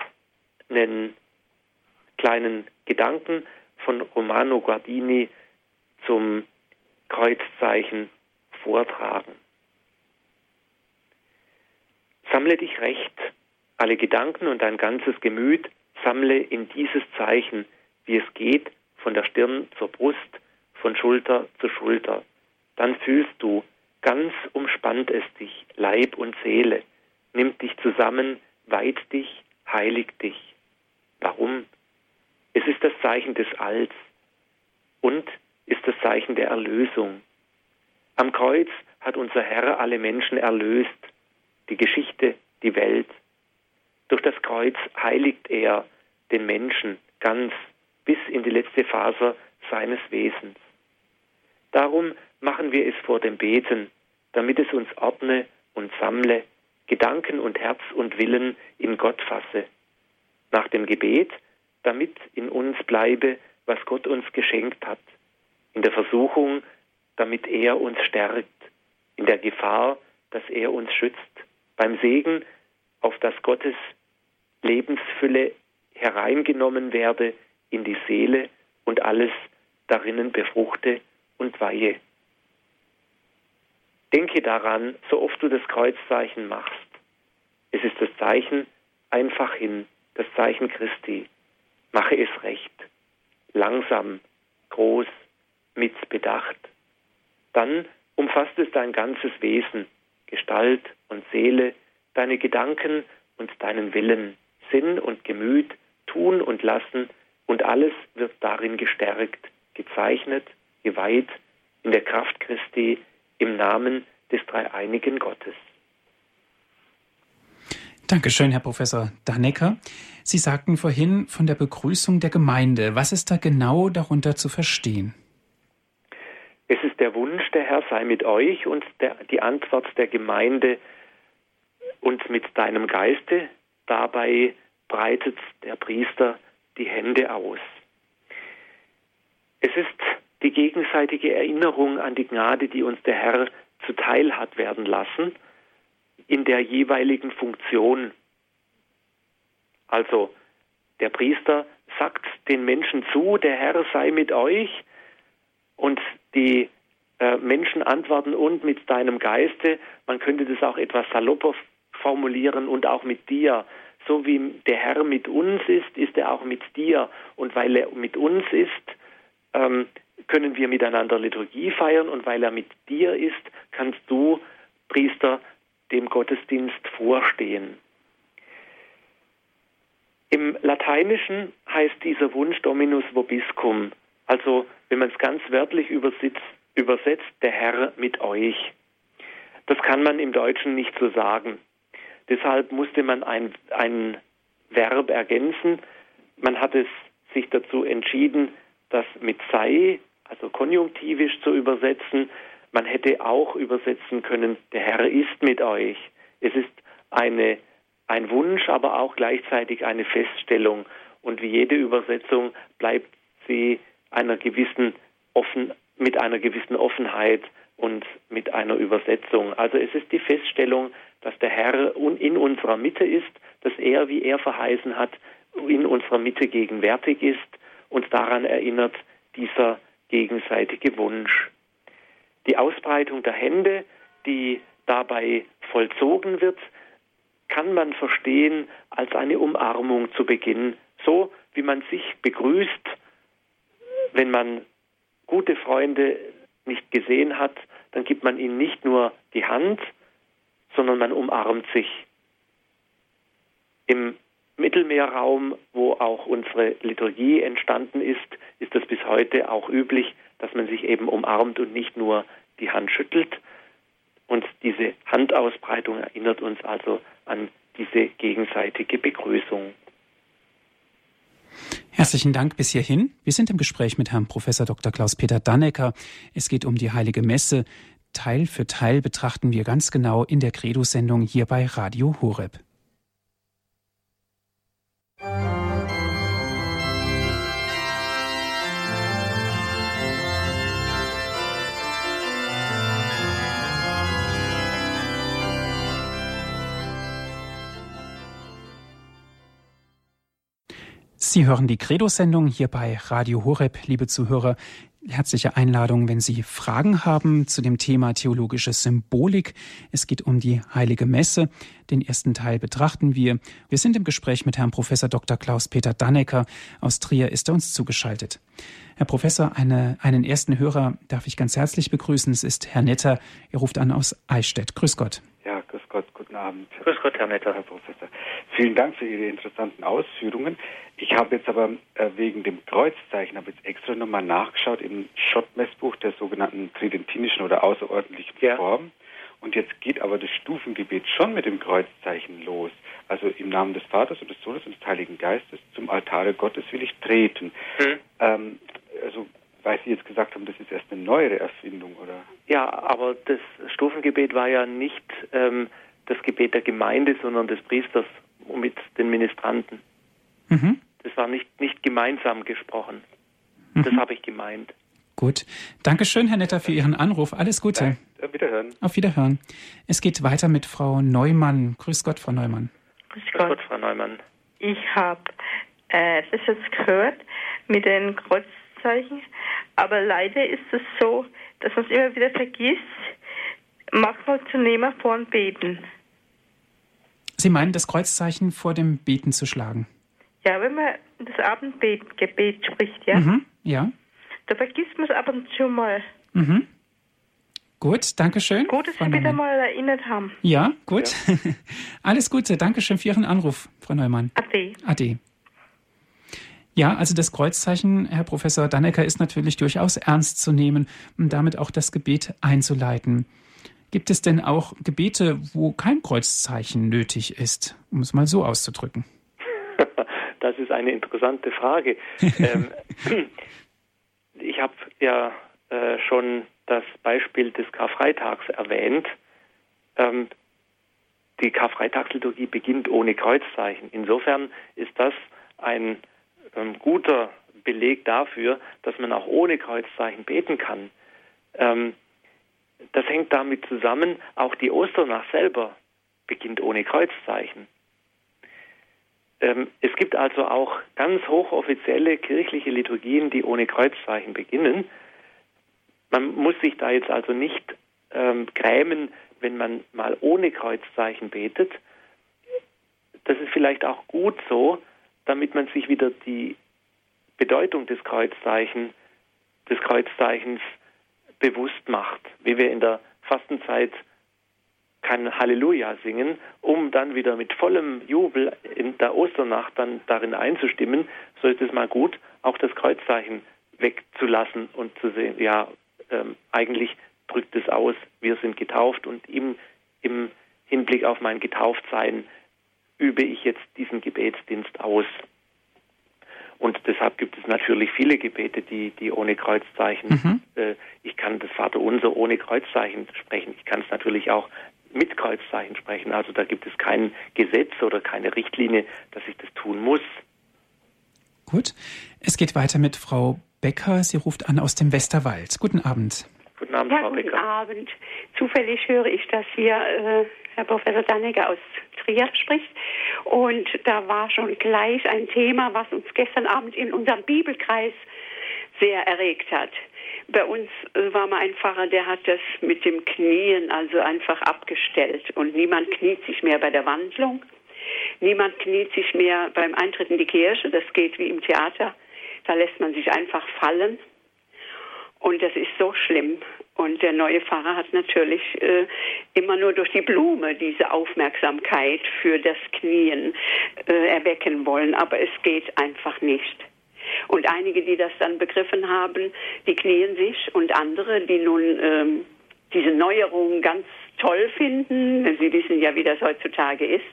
kleinen Gedanken von Romano Guardini zum Kreuzzeichen vortragen. Sammle dich recht, alle Gedanken und dein ganzes Gemüt sammle in dieses Zeichen, wie es geht, von der Stirn zur Brust, von Schulter zu Schulter. Dann fühlst du, ganz umspannt es dich, Leib und Seele, nimmt dich zusammen, weiht dich, heiligt dich. Warum? Es ist das Zeichen des Alls und ist das Zeichen der Erlösung. Am Kreuz hat unser Herr alle Menschen erlöst, die Geschichte, die Welt. Durch das Kreuz heiligt er den Menschen ganz bis in die letzte Faser seines Wesens. Darum machen wir es vor dem Beten, damit es uns ordne und sammle, Gedanken und Herz und Willen in Gott fasse. Nach dem Gebet, damit in uns bleibe, was Gott uns geschenkt hat. In der Versuchung, damit er uns stärkt. In der Gefahr, dass er uns schützt. Beim Segen, auf dass Gottes Lebensfülle hereingenommen werde in die Seele und alles darinnen befruchte und weihe. Denke daran, so oft du das Kreuzzeichen machst. Es ist das Zeichen einfach hin, das Zeichen Christi. Mache es recht, langsam, groß, mit Bedacht. Dann umfasst es dein ganzes Wesen, Gestalt und Seele, deine Gedanken und deinen Willen, Sinn und Gemüt, Tun und Lassen, und alles wird darin gestärkt, gezeichnet, geweiht in der Kraft Christi im Namen des dreieinigen Gottes. Dankeschön, Herr Professor Danecker. Sie sagten vorhin von der Begrüßung der Gemeinde. Was ist da genau darunter zu verstehen? Es ist der Wunsch, der Herr sei mit euch und der, die Antwort der Gemeinde und mit deinem Geiste. Dabei breitet der Priester die Hände aus. Es ist die gegenseitige Erinnerung an die Gnade, die uns der Herr zuteil hat werden lassen, in der jeweiligen Funktion. Also der Priester sagt den Menschen zu, der Herr sei mit euch und die äh, Menschen antworten und mit deinem Geiste. Man könnte das auch etwas salopper formulieren und auch mit dir. So wie der Herr mit uns ist, ist er auch mit dir. Und weil er mit uns ist, ähm, können wir miteinander Liturgie feiern und weil er mit dir ist, kannst du, Priester, dem Gottesdienst vorstehen. Im Lateinischen heißt dieser Wunsch Dominus vobiscum, also wenn man es ganz wörtlich übersetzt, übersetzt, der Herr mit euch. Das kann man im Deutschen nicht so sagen. Deshalb musste man ein, ein Verb ergänzen. Man hat es sich dazu entschieden, das mit sei also konjunktivisch zu übersetzen. Man hätte auch übersetzen können, der Herr ist mit euch. Es ist eine, ein Wunsch, aber auch gleichzeitig eine Feststellung. Und wie jede Übersetzung bleibt sie einer gewissen offen, mit einer gewissen Offenheit und mit einer Übersetzung. Also es ist die Feststellung, dass der Herr in unserer Mitte ist, dass er, wie er verheißen hat, in unserer Mitte gegenwärtig ist und daran erinnert dieser gegenseitige Wunsch. Die Ausbreitung der Hände, die dabei vollzogen wird, kann man verstehen als eine Umarmung zu Beginn, so wie man sich begrüßt, wenn man gute Freunde nicht gesehen hat, dann gibt man ihm nicht nur die Hand, sondern man umarmt sich. Im Mittelmeerraum, wo auch unsere Liturgie entstanden ist, ist es bis heute auch üblich, dass man sich eben umarmt und nicht nur die Hand schüttelt. Und diese Handausbreitung erinnert uns also an diese gegenseitige Begrüßung. Herzlichen Dank bis hierhin. Wir sind im Gespräch mit Herrn Professor Dr. Klaus-Peter Dannecker. Es geht um die Heilige Messe. Teil für Teil betrachten wir ganz genau in der Credo-Sendung hier bei Radio Horeb. Sie hören die Credo-Sendung hier bei Radio Horeb, liebe Zuhörer. Herzliche Einladung, wenn Sie Fragen haben zu dem Thema theologische Symbolik. Es geht um die Heilige Messe. Den ersten Teil betrachten wir. Wir sind im Gespräch mit Herrn Professor Dr. Klaus-Peter Dannecker. Aus Trier ist er uns zugeschaltet. Herr Professor, eine, einen ersten Hörer darf ich ganz herzlich begrüßen. Es ist Herr Netter. Er ruft an aus Eichstätt. Grüß Gott. Guten Abend. Grüß Gott, Herr Netter. Herr Professor. Vielen Dank für Ihre interessanten Ausführungen. Ich habe jetzt aber äh, wegen dem Kreuzzeichen habe jetzt extra nochmal nachgeschaut im Schottmessbuch der sogenannten tridentinischen oder außerordentlichen ja. Form. Und jetzt geht aber das Stufengebet schon mit dem Kreuzzeichen los. Also im Namen des Vaters und des Sohnes und des Heiligen Geistes zum Altare Gottes will ich treten. Hm. Ähm, also weil Sie jetzt gesagt haben, das ist erst eine neuere Erfindung, oder? Ja, aber das Stufengebet war ja nicht ähm, das Gebet der Gemeinde, sondern des Priesters mit den Ministranten. Mhm. Das war nicht, nicht gemeinsam gesprochen. Mhm. Das habe ich gemeint. Gut. Dankeschön, Herr Netter, für Ihren Anruf. Alles Gute. Auf Wiederhören. Auf Wiederhören. Es geht weiter mit Frau Neumann. Grüß Gott, Frau Neumann. Grüß Gott, Grüß Gott Frau Neumann. Ich habe äh, das jetzt gehört mit den Kreuzzeichen, aber leider ist es so, dass man es immer wieder vergisst, manchmal zu nehmen vor dem Beten. Sie meinen, das Kreuzzeichen vor dem Beten zu schlagen? Ja, wenn man das Abendgebet spricht, ja. Mhm, ja. Da vergisst man es ab und zu mal. Mhm. Gut, danke schön. Gut, dass Frau Sie wieder mal erinnert haben. Ja, gut. Ja. Alles Gute. Danke schön für Ihren Anruf, Frau Neumann. Ade. Ade. Ja, also das Kreuzzeichen, Herr Professor Dannecker, ist natürlich durchaus ernst zu nehmen, um damit auch das Gebet einzuleiten. Gibt es denn auch Gebete, wo kein Kreuzzeichen nötig ist, um es mal so auszudrücken? Das ist eine interessante Frage. ähm, ich habe ja äh, schon das Beispiel des Karfreitags erwähnt. Ähm, die Karfreitagsliturgie beginnt ohne Kreuzzeichen. Insofern ist das ein ähm, guter Beleg dafür, dass man auch ohne Kreuzzeichen beten kann. Ähm, das hängt damit zusammen, auch die Osternacht selber beginnt ohne Kreuzzeichen. Ähm, es gibt also auch ganz hochoffizielle kirchliche Liturgien, die ohne Kreuzzeichen beginnen. Man muss sich da jetzt also nicht ähm, grämen, wenn man mal ohne Kreuzzeichen betet. Das ist vielleicht auch gut so, damit man sich wieder die Bedeutung des Kreuzzeichen, des Kreuzzeichens bewusst macht, wie wir in der Fastenzeit kein Halleluja singen, um dann wieder mit vollem Jubel in der Osternacht dann darin einzustimmen, so ist es mal gut, auch das Kreuzzeichen wegzulassen und zu sehen, ja, ähm, eigentlich drückt es aus, wir sind getauft und im, im Hinblick auf mein Getauftsein übe ich jetzt diesen Gebetsdienst aus. Und deshalb gibt es natürlich viele Gebete, die, die ohne Kreuzzeichen, mhm. äh, ich kann das Vaterunser ohne Kreuzzeichen sprechen. Ich kann es natürlich auch mit Kreuzzeichen sprechen. Also da gibt es kein Gesetz oder keine Richtlinie, dass ich das tun muss. Gut. Es geht weiter mit Frau Becker. Sie ruft an aus dem Westerwald. Guten Abend. Guten Abend, ja, Frau Becker. Guten Abend. Zufällig höre ich, dass hier äh, Herr Professor Danneger aus Trier spricht. Und da war schon gleich ein Thema, was uns gestern Abend in unserem Bibelkreis sehr erregt hat. Bei uns war mal ein Pfarrer, der hat das mit dem Knien also einfach abgestellt. Und niemand kniet sich mehr bei der Wandlung. Niemand kniet sich mehr beim Eintritt in die Kirche. Das geht wie im Theater. Da lässt man sich einfach fallen. Und das ist so schlimm. Und der neue Pfarrer hat natürlich äh, immer nur durch die Blume diese Aufmerksamkeit für das Knien äh, erwecken wollen. Aber es geht einfach nicht. Und einige, die das dann begriffen haben, die knien sich und andere, die nun ähm, diese Neuerungen ganz toll finden, Sie wissen ja, wie das heutzutage ist,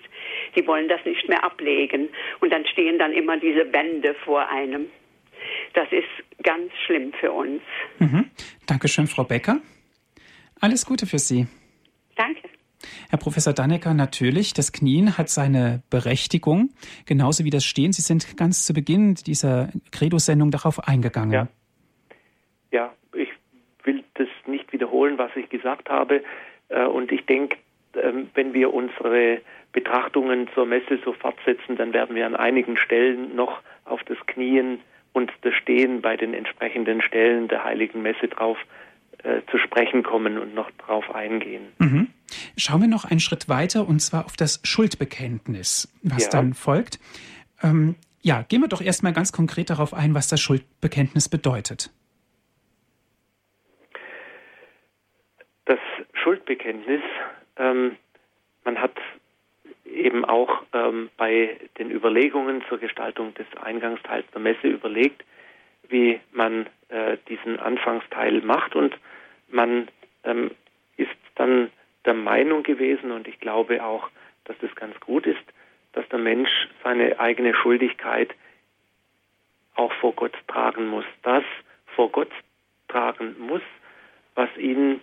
die wollen das nicht mehr ablegen. Und dann stehen dann immer diese Wände vor einem. Das ist ganz schlimm für uns. Mhm. Dankeschön, Frau Becker. Alles Gute für Sie. Danke. Herr Professor Dannecker, natürlich, das Knien hat seine Berechtigung, genauso wie das Stehen. Sie sind ganz zu Beginn dieser Credo-Sendung darauf eingegangen. Ja. ja, ich will das nicht wiederholen, was ich gesagt habe. Äh, und ich denke, ähm, wenn wir unsere Betrachtungen zur Messe so fortsetzen, dann werden wir an einigen Stellen noch auf das Knien und das Stehen bei den entsprechenden Stellen der Heiligen Messe drauf äh, zu sprechen kommen und noch drauf eingehen. Mhm. Schauen wir noch einen Schritt weiter und zwar auf das Schuldbekenntnis, was ja. dann folgt. Ähm, ja, gehen wir doch erstmal ganz konkret darauf ein, was das Schuldbekenntnis bedeutet. Das Schuldbekenntnis, ähm, man hat eben auch ähm, bei den Überlegungen zur Gestaltung des Eingangsteils der Messe überlegt, wie man äh, diesen Anfangsteil macht und man ähm, ist dann der Meinung gewesen und ich glaube auch, dass das ganz gut ist, dass der Mensch seine eigene Schuldigkeit auch vor Gott tragen muss. Das vor Gott tragen muss, was ihn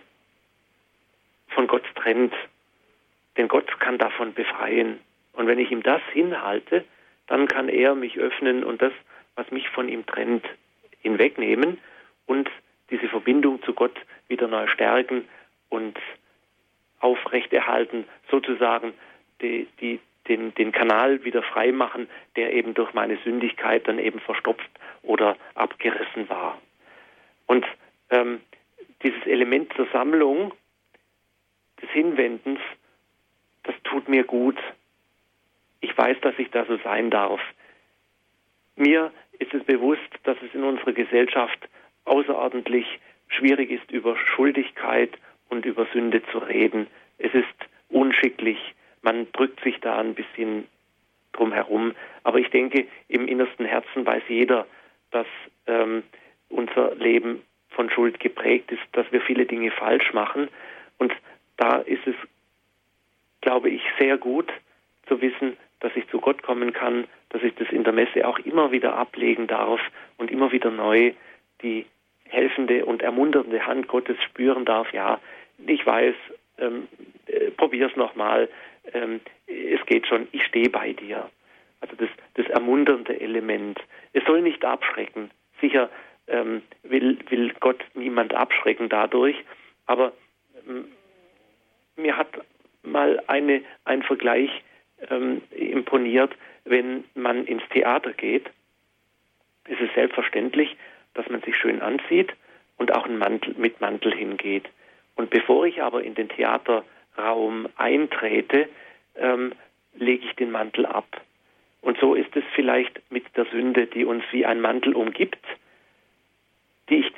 von Gott trennt. Denn Gott kann davon befreien. Und wenn ich ihm das hinhalte, dann kann er mich öffnen und das, was mich von ihm trennt, hinwegnehmen und diese Verbindung zu Gott wieder neu stärken und aufrechterhalten, sozusagen die, die, den, den Kanal wieder frei machen, der eben durch meine Sündigkeit dann eben verstopft oder abgerissen war. Und ähm, dieses Element zur Sammlung, des Hinwendens, das tut mir gut. Ich weiß, dass ich da so sein darf. Mir ist es bewusst, dass es in unserer Gesellschaft außerordentlich schwierig ist, über Schuldigkeit und über Sünde zu reden. Es ist unschicklich. Man drückt sich da ein bisschen drum herum. Aber ich denke, im innersten Herzen weiß jeder, dass ähm, unser Leben von Schuld geprägt ist, dass wir viele Dinge falsch machen. Und da ist es, glaube ich, sehr gut zu wissen, dass ich zu Gott kommen kann, dass ich das in der Messe auch immer wieder ablegen darf und immer wieder neu die helfende und ermunternde Hand Gottes spüren darf. Ja, ich weiß, ähm, äh, probier's nochmal, ähm, es geht schon, ich stehe bei dir. Also das, das ermunternde Element. Es soll nicht abschrecken. Sicher ähm, will, will Gott niemand abschrecken dadurch, aber ähm, mir hat mal eine, ein Vergleich ähm, imponiert, wenn man ins Theater geht, ist es selbstverständlich, dass man sich schön anzieht und auch Mantel, mit Mantel hingeht. Und bevor ich aber in den Theaterraum eintrete, ähm, lege ich den Mantel ab. Und so ist es vielleicht mit der Sünde, die uns wie ein Mantel umgibt, die ich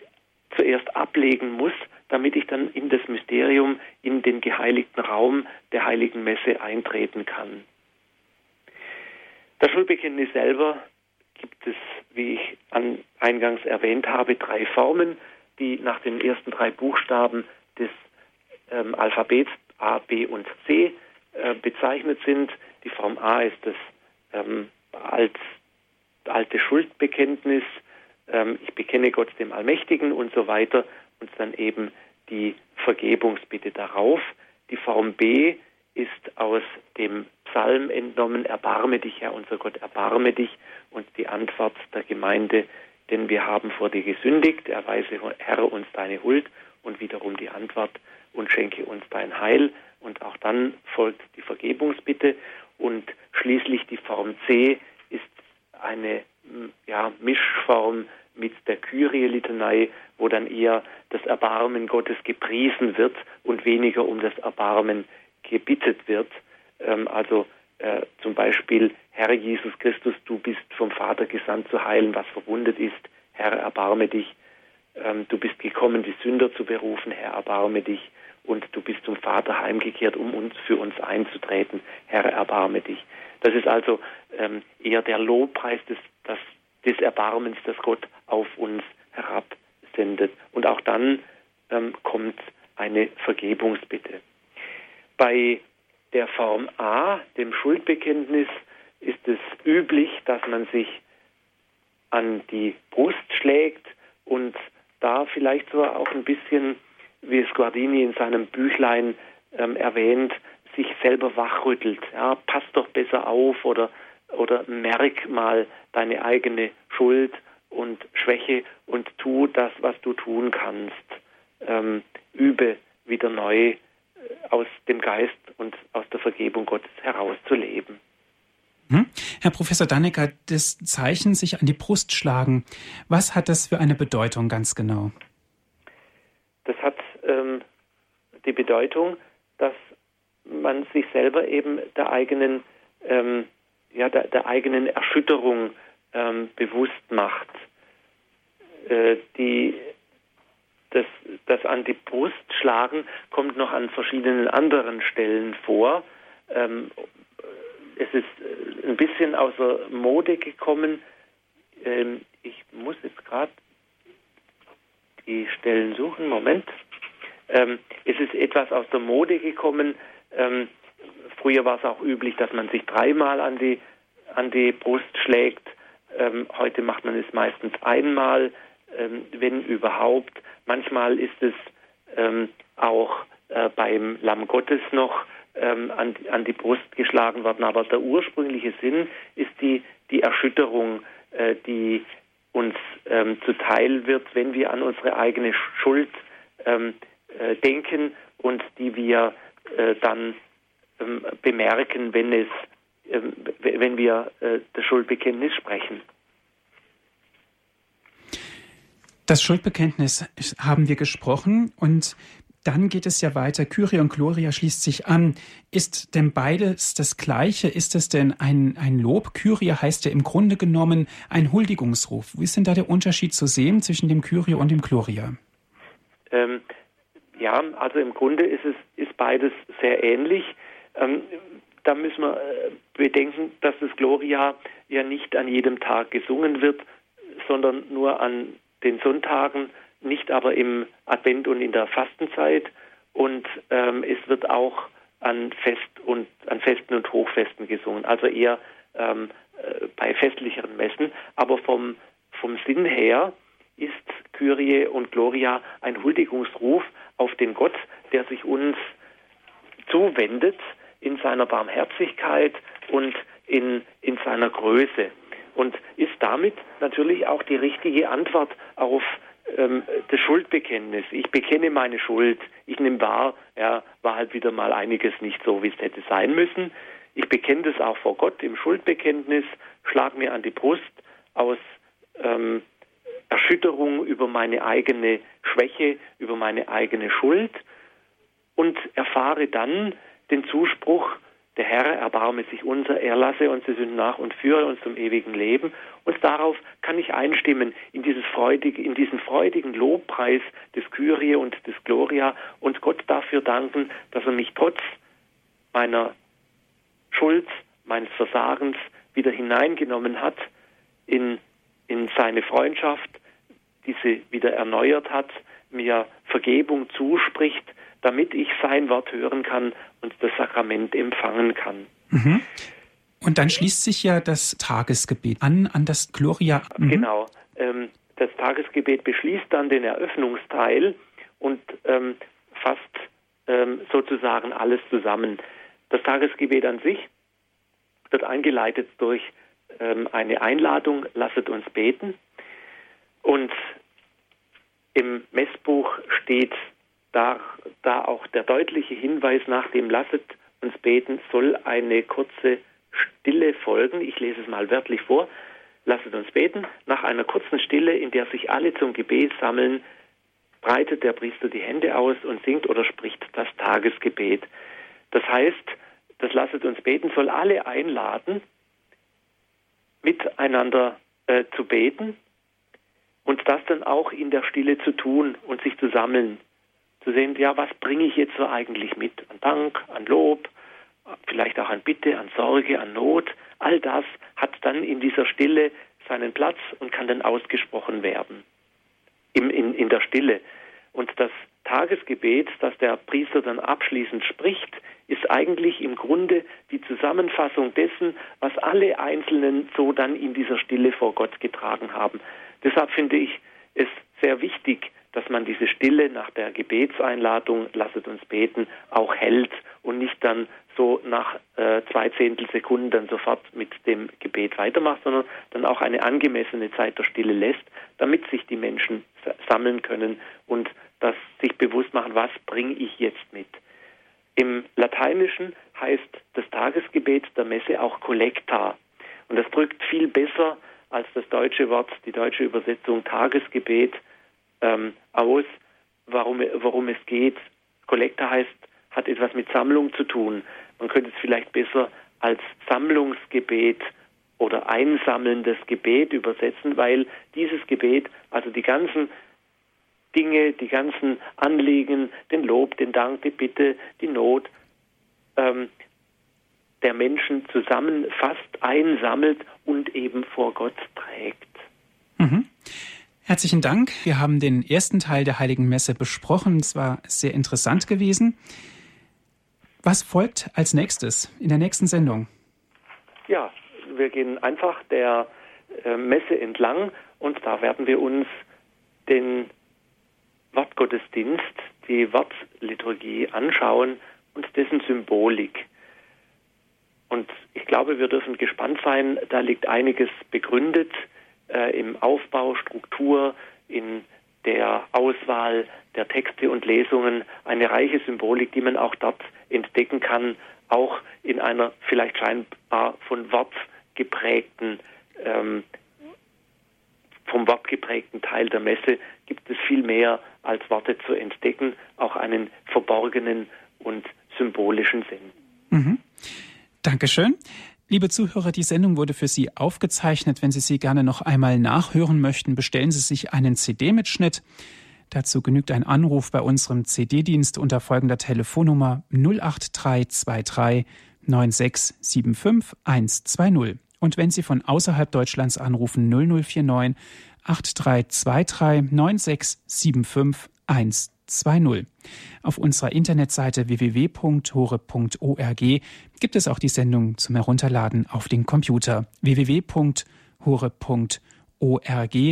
zuerst ablegen muss, damit ich dann in das Mysterium, in den geheiligten Raum der heiligen Messe eintreten kann. Das Schulbekenntnis selber gibt es, wie ich an, eingangs erwähnt habe, drei Formen, die nach den ersten drei Buchstaben des ähm, Alphabets A, B und C äh, bezeichnet sind. Die Form A ist das ähm, als alte Schuldbekenntnis, ähm, ich bekenne Gott dem Allmächtigen und so weiter und dann eben die Vergebungsbitte darauf. Die Form B ist aus dem Psalm entnommen, erbarme dich, Herr unser Gott, erbarme dich. Und die Antwort der Gemeinde, denn wir haben vor dir gesündigt, erweise, Herr, uns deine Huld. Und wiederum die Antwort, und schenke uns dein Heil. Und auch dann folgt die Vergebungsbitte. Und schließlich die Form C ist eine ja, Mischform mit der Kyrie-Litanei, wo dann eher das Erbarmen Gottes gepriesen wird und weniger um das Erbarmen gebittet wird. Ähm, also äh, zum Beispiel, Herr Jesus Christus, du bist vom Vater gesandt zu heilen, was verwundet ist. Herr, erbarme dich. ähm, du bist gekommen, die Sünder zu berufen, Herr, erbarme dich. Und du bist zum Vater heimgekehrt, um uns für uns einzutreten, Herr, erbarme dich. Das ist also ähm, eher der Lobpreis des, das, des Erbarmens, das Gott auf uns herabsendet. Und auch dann ähm, kommt eine Vergebungsbitte. Bei der Form A, dem Schuldbekenntnis, ist es üblich, dass man sich an die Brust schlägt und da vielleicht so auch ein bisschen, wie es Guardini in seinem Büchlein ähm, erwähnt, sich selber wachrüttelt. Ja, pass doch besser auf oder, oder merk mal deine eigene Schuld und Schwäche und tu das, was du tun kannst. Ähm, übe wieder neu äh, aus dem Geist und aus der Vergebung Gottes herauszuleben. Hm? Herr Professor Dannecker, das Zeichen sich an die Brust schlagen, was hat das für eine Bedeutung ganz genau? Das hat ähm, die Bedeutung, dass man sich selber eben der eigenen, ähm, ja, der, der, eigenen Erschütterung ähm, bewusst macht. Äh, die, das, das an die Brust schlagen kommt noch an verschiedenen anderen Stellen vor. Ähm, es ist äh, ein bisschen außer Mode gekommen. Ähm, ich muss jetzt gerade die Stellen suchen. Moment. Ähm, es ist etwas aus der Mode gekommen. Ähm, früher war es auch üblich, dass man sich dreimal an die, an die Brust schlägt. Ähm, heute macht man es meistens einmal, ähm, wenn überhaupt. Manchmal ist es ähm, auch äh, beim Lamm Gottes noch ähm, an, an, die Brust geschlagen worden. Aber der ursprüngliche Sinn ist die, die Erschütterung, äh, die uns ähm, zuteil wird, wenn wir an unsere eigene Schuld ähm, äh, denken und die wir äh, dann bemerken, wenn es, wenn wir äh, das Schuldbekenntnis sprechen. Das Schuldbekenntnis haben wir gesprochen und dann geht es ja weiter. Kyrie und Gloria schließt sich an. Ist denn beides das Gleiche? Ist es denn ein, ein Lob? Kyrie heißt ja im Grunde genommen ein Huldigungsruf. Wie ist denn da der Unterschied zu sehen zwischen dem Kyrie und dem Gloria? Ähm, ja, also im Grunde ist es ist beides sehr ähnlich. Ähm, da müssen wir äh, bedenken, dass das Gloria ja nicht an jedem Tag gesungen wird, sondern nur an den Sonntagen nicht aber im Advent und in der Fastenzeit. Und ähm, es wird auch an Fest und an Festen und Hochfesten gesungen, also eher ähm, äh, bei festlicheren Messen. Aber vom, vom Sinn her ist Kyrie und Gloria ein Huldigungsruf auf den Gott, der sich uns zuwendet in seiner Barmherzigkeit und in, in seiner Größe. Und ist damit natürlich auch die richtige Antwort auf ähm, das Schuldbekenntnis. Ich bekenne meine Schuld. Ich nehme wahr, ja, war halt wieder mal einiges nicht so, wie es hätte sein müssen. Ich bekenne das auch vor Gott im Schuldbekenntnis, schlag mir an die Brust aus ähm, Erschütterung über meine eigene Schwäche, über meine eigene Schuld und erfahre dann den Zuspruch, der Herr erbarme sich unser, er lasse uns die Sünden nach und führe uns zum ewigen Leben. Und darauf kann ich einstimmen in, dieses freudige, in diesen freudigen Lobpreis des Kyrie und des Gloria und Gott dafür danken, dass er mich trotz meiner Schuld, meines Versagens wieder hineingenommen hat in, in seine Freundschaft, diese wieder erneuert hat, mir Vergebung zuspricht, damit ich sein Wort hören kann und das Sakrament empfangen kann. Mhm. Und dann schließt sich ja das Tagesgebet an, an das Gloria. Mhm. Genau. Ähm, das Tagesgebet beschließt dann den Eröffnungsteil und ähm, fasst ähm, sozusagen alles zusammen. Das Tagesgebet an sich wird eingeleitet durch ähm, eine Einladung, lasset uns beten. Und im Messbuch steht da, da auch der deutliche Hinweis nach dem Lasset uns beten soll eine kurze Stille folgen. Ich lese es mal wörtlich vor. Lasset uns beten. Nach einer kurzen Stille, in der sich alle zum Gebet sammeln, breitet der Priester die Hände aus und singt oder spricht das Tagesgebet. Das heißt, das Lasset uns beten soll alle einladen, miteinander äh, zu beten, Und das dann auch in der Stille zu tun und sich zu sammeln. Zu sehen, ja, was bringe ich jetzt so eigentlich mit? An Dank, an Lob, vielleicht auch an Bitte, an Sorge, an Not. All das hat dann in dieser Stille seinen Platz und kann dann ausgesprochen werden. Im, in, in der Stille. Und das Tagesgebet, das der Priester dann abschließend spricht, ist eigentlich im Grunde die Zusammenfassung dessen, was alle Einzelnen so dann in dieser Stille vor Gott getragen haben. Deshalb finde ich es sehr wichtig, dass man diese Stille nach der Gebetseinladung, lasset uns beten, auch hält und nicht dann so nach äh, zwei Zehntelsekunden dann sofort mit dem Gebet weitermacht, sondern dann auch eine angemessene Zeit der Stille lässt, damit sich die Menschen sammeln können und das sich bewusst machen, was bringe ich jetzt mit. Im Lateinischen heißt das Tagesgebet der Messe auch Collecta. Und das drückt viel besser als das deutsche Wort, die deutsche Übersetzung Tagesgebet ähm, aus, warum, worum es geht. Kollektor heißt, hat etwas mit Sammlung zu tun. Man könnte es vielleicht besser als Sammlungsgebet oder einsammelndes Gebet übersetzen, weil dieses Gebet, also die ganzen Dinge, die ganzen Anliegen, den Lob, den Dank, die Bitte, die Not ähm, der Menschen zusammenfasst, einsammelt und eben vor Gott trägt. Mhm. Herzlichen Dank. Wir haben den ersten Teil der Heiligen Messe besprochen. Es war sehr interessant gewesen. Was folgt als nächstes in der nächsten Sendung? Ja, wir gehen einfach der äh, Messe entlang und da werden wir uns den Wortgottesdienst, die Wortliturgie anschauen und dessen Symbolik. Und ich glaube, wir dürfen gespannt sein. Da liegt einiges begründet äh, im Aufbau, Struktur, in der Auswahl der Texte und Lesungen eine reiche Symbolik, die man auch dort entdecken kann, auch in einer vielleicht scheinbar von Wort geprägten, ähm, vom Wort geprägten Teil der Messe gibt es viel mehr als Worte zu entdecken, auch einen verborgenen und symbolischen Sinn. Mhm. Dankeschön. Liebe Zuhörer, die Sendung wurde für Sie aufgezeichnet. Wenn Sie sie gerne noch einmal nachhören möchten, bestellen Sie sich einen CD-Mitschnitt. Dazu genügt ein Anruf bei unserem CD-Dienst unter folgender Telefonnummer 08323 9675 120. Und wenn Sie von außerhalb Deutschlands anrufen 0049 8323 9675 120. 2.0. Auf unserer Internetseite www.hore.org gibt es auch die Sendung zum Herunterladen auf den Computer www.hore.org.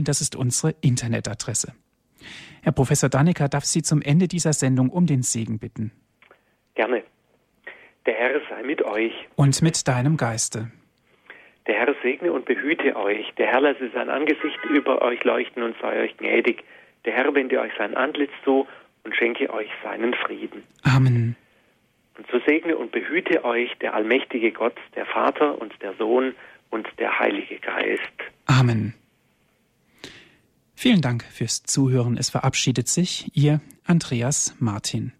Das ist unsere Internetadresse. Herr Professor Dannecker darf Sie zum Ende dieser Sendung um den Segen bitten. Gerne. Der Herr sei mit euch. Und mit deinem Geiste. Der Herr segne und behüte euch. Der Herr lasse sein Angesicht über euch leuchten und sei euch gnädig. Der Herr wende euch sein Antlitz zu und schenke euch seinen Frieden. Amen. Und so segne und behüte euch der allmächtige Gott, der Vater und der Sohn und der Heilige Geist. Amen. Vielen Dank fürs Zuhören. Es verabschiedet sich Ihr Andreas Martin.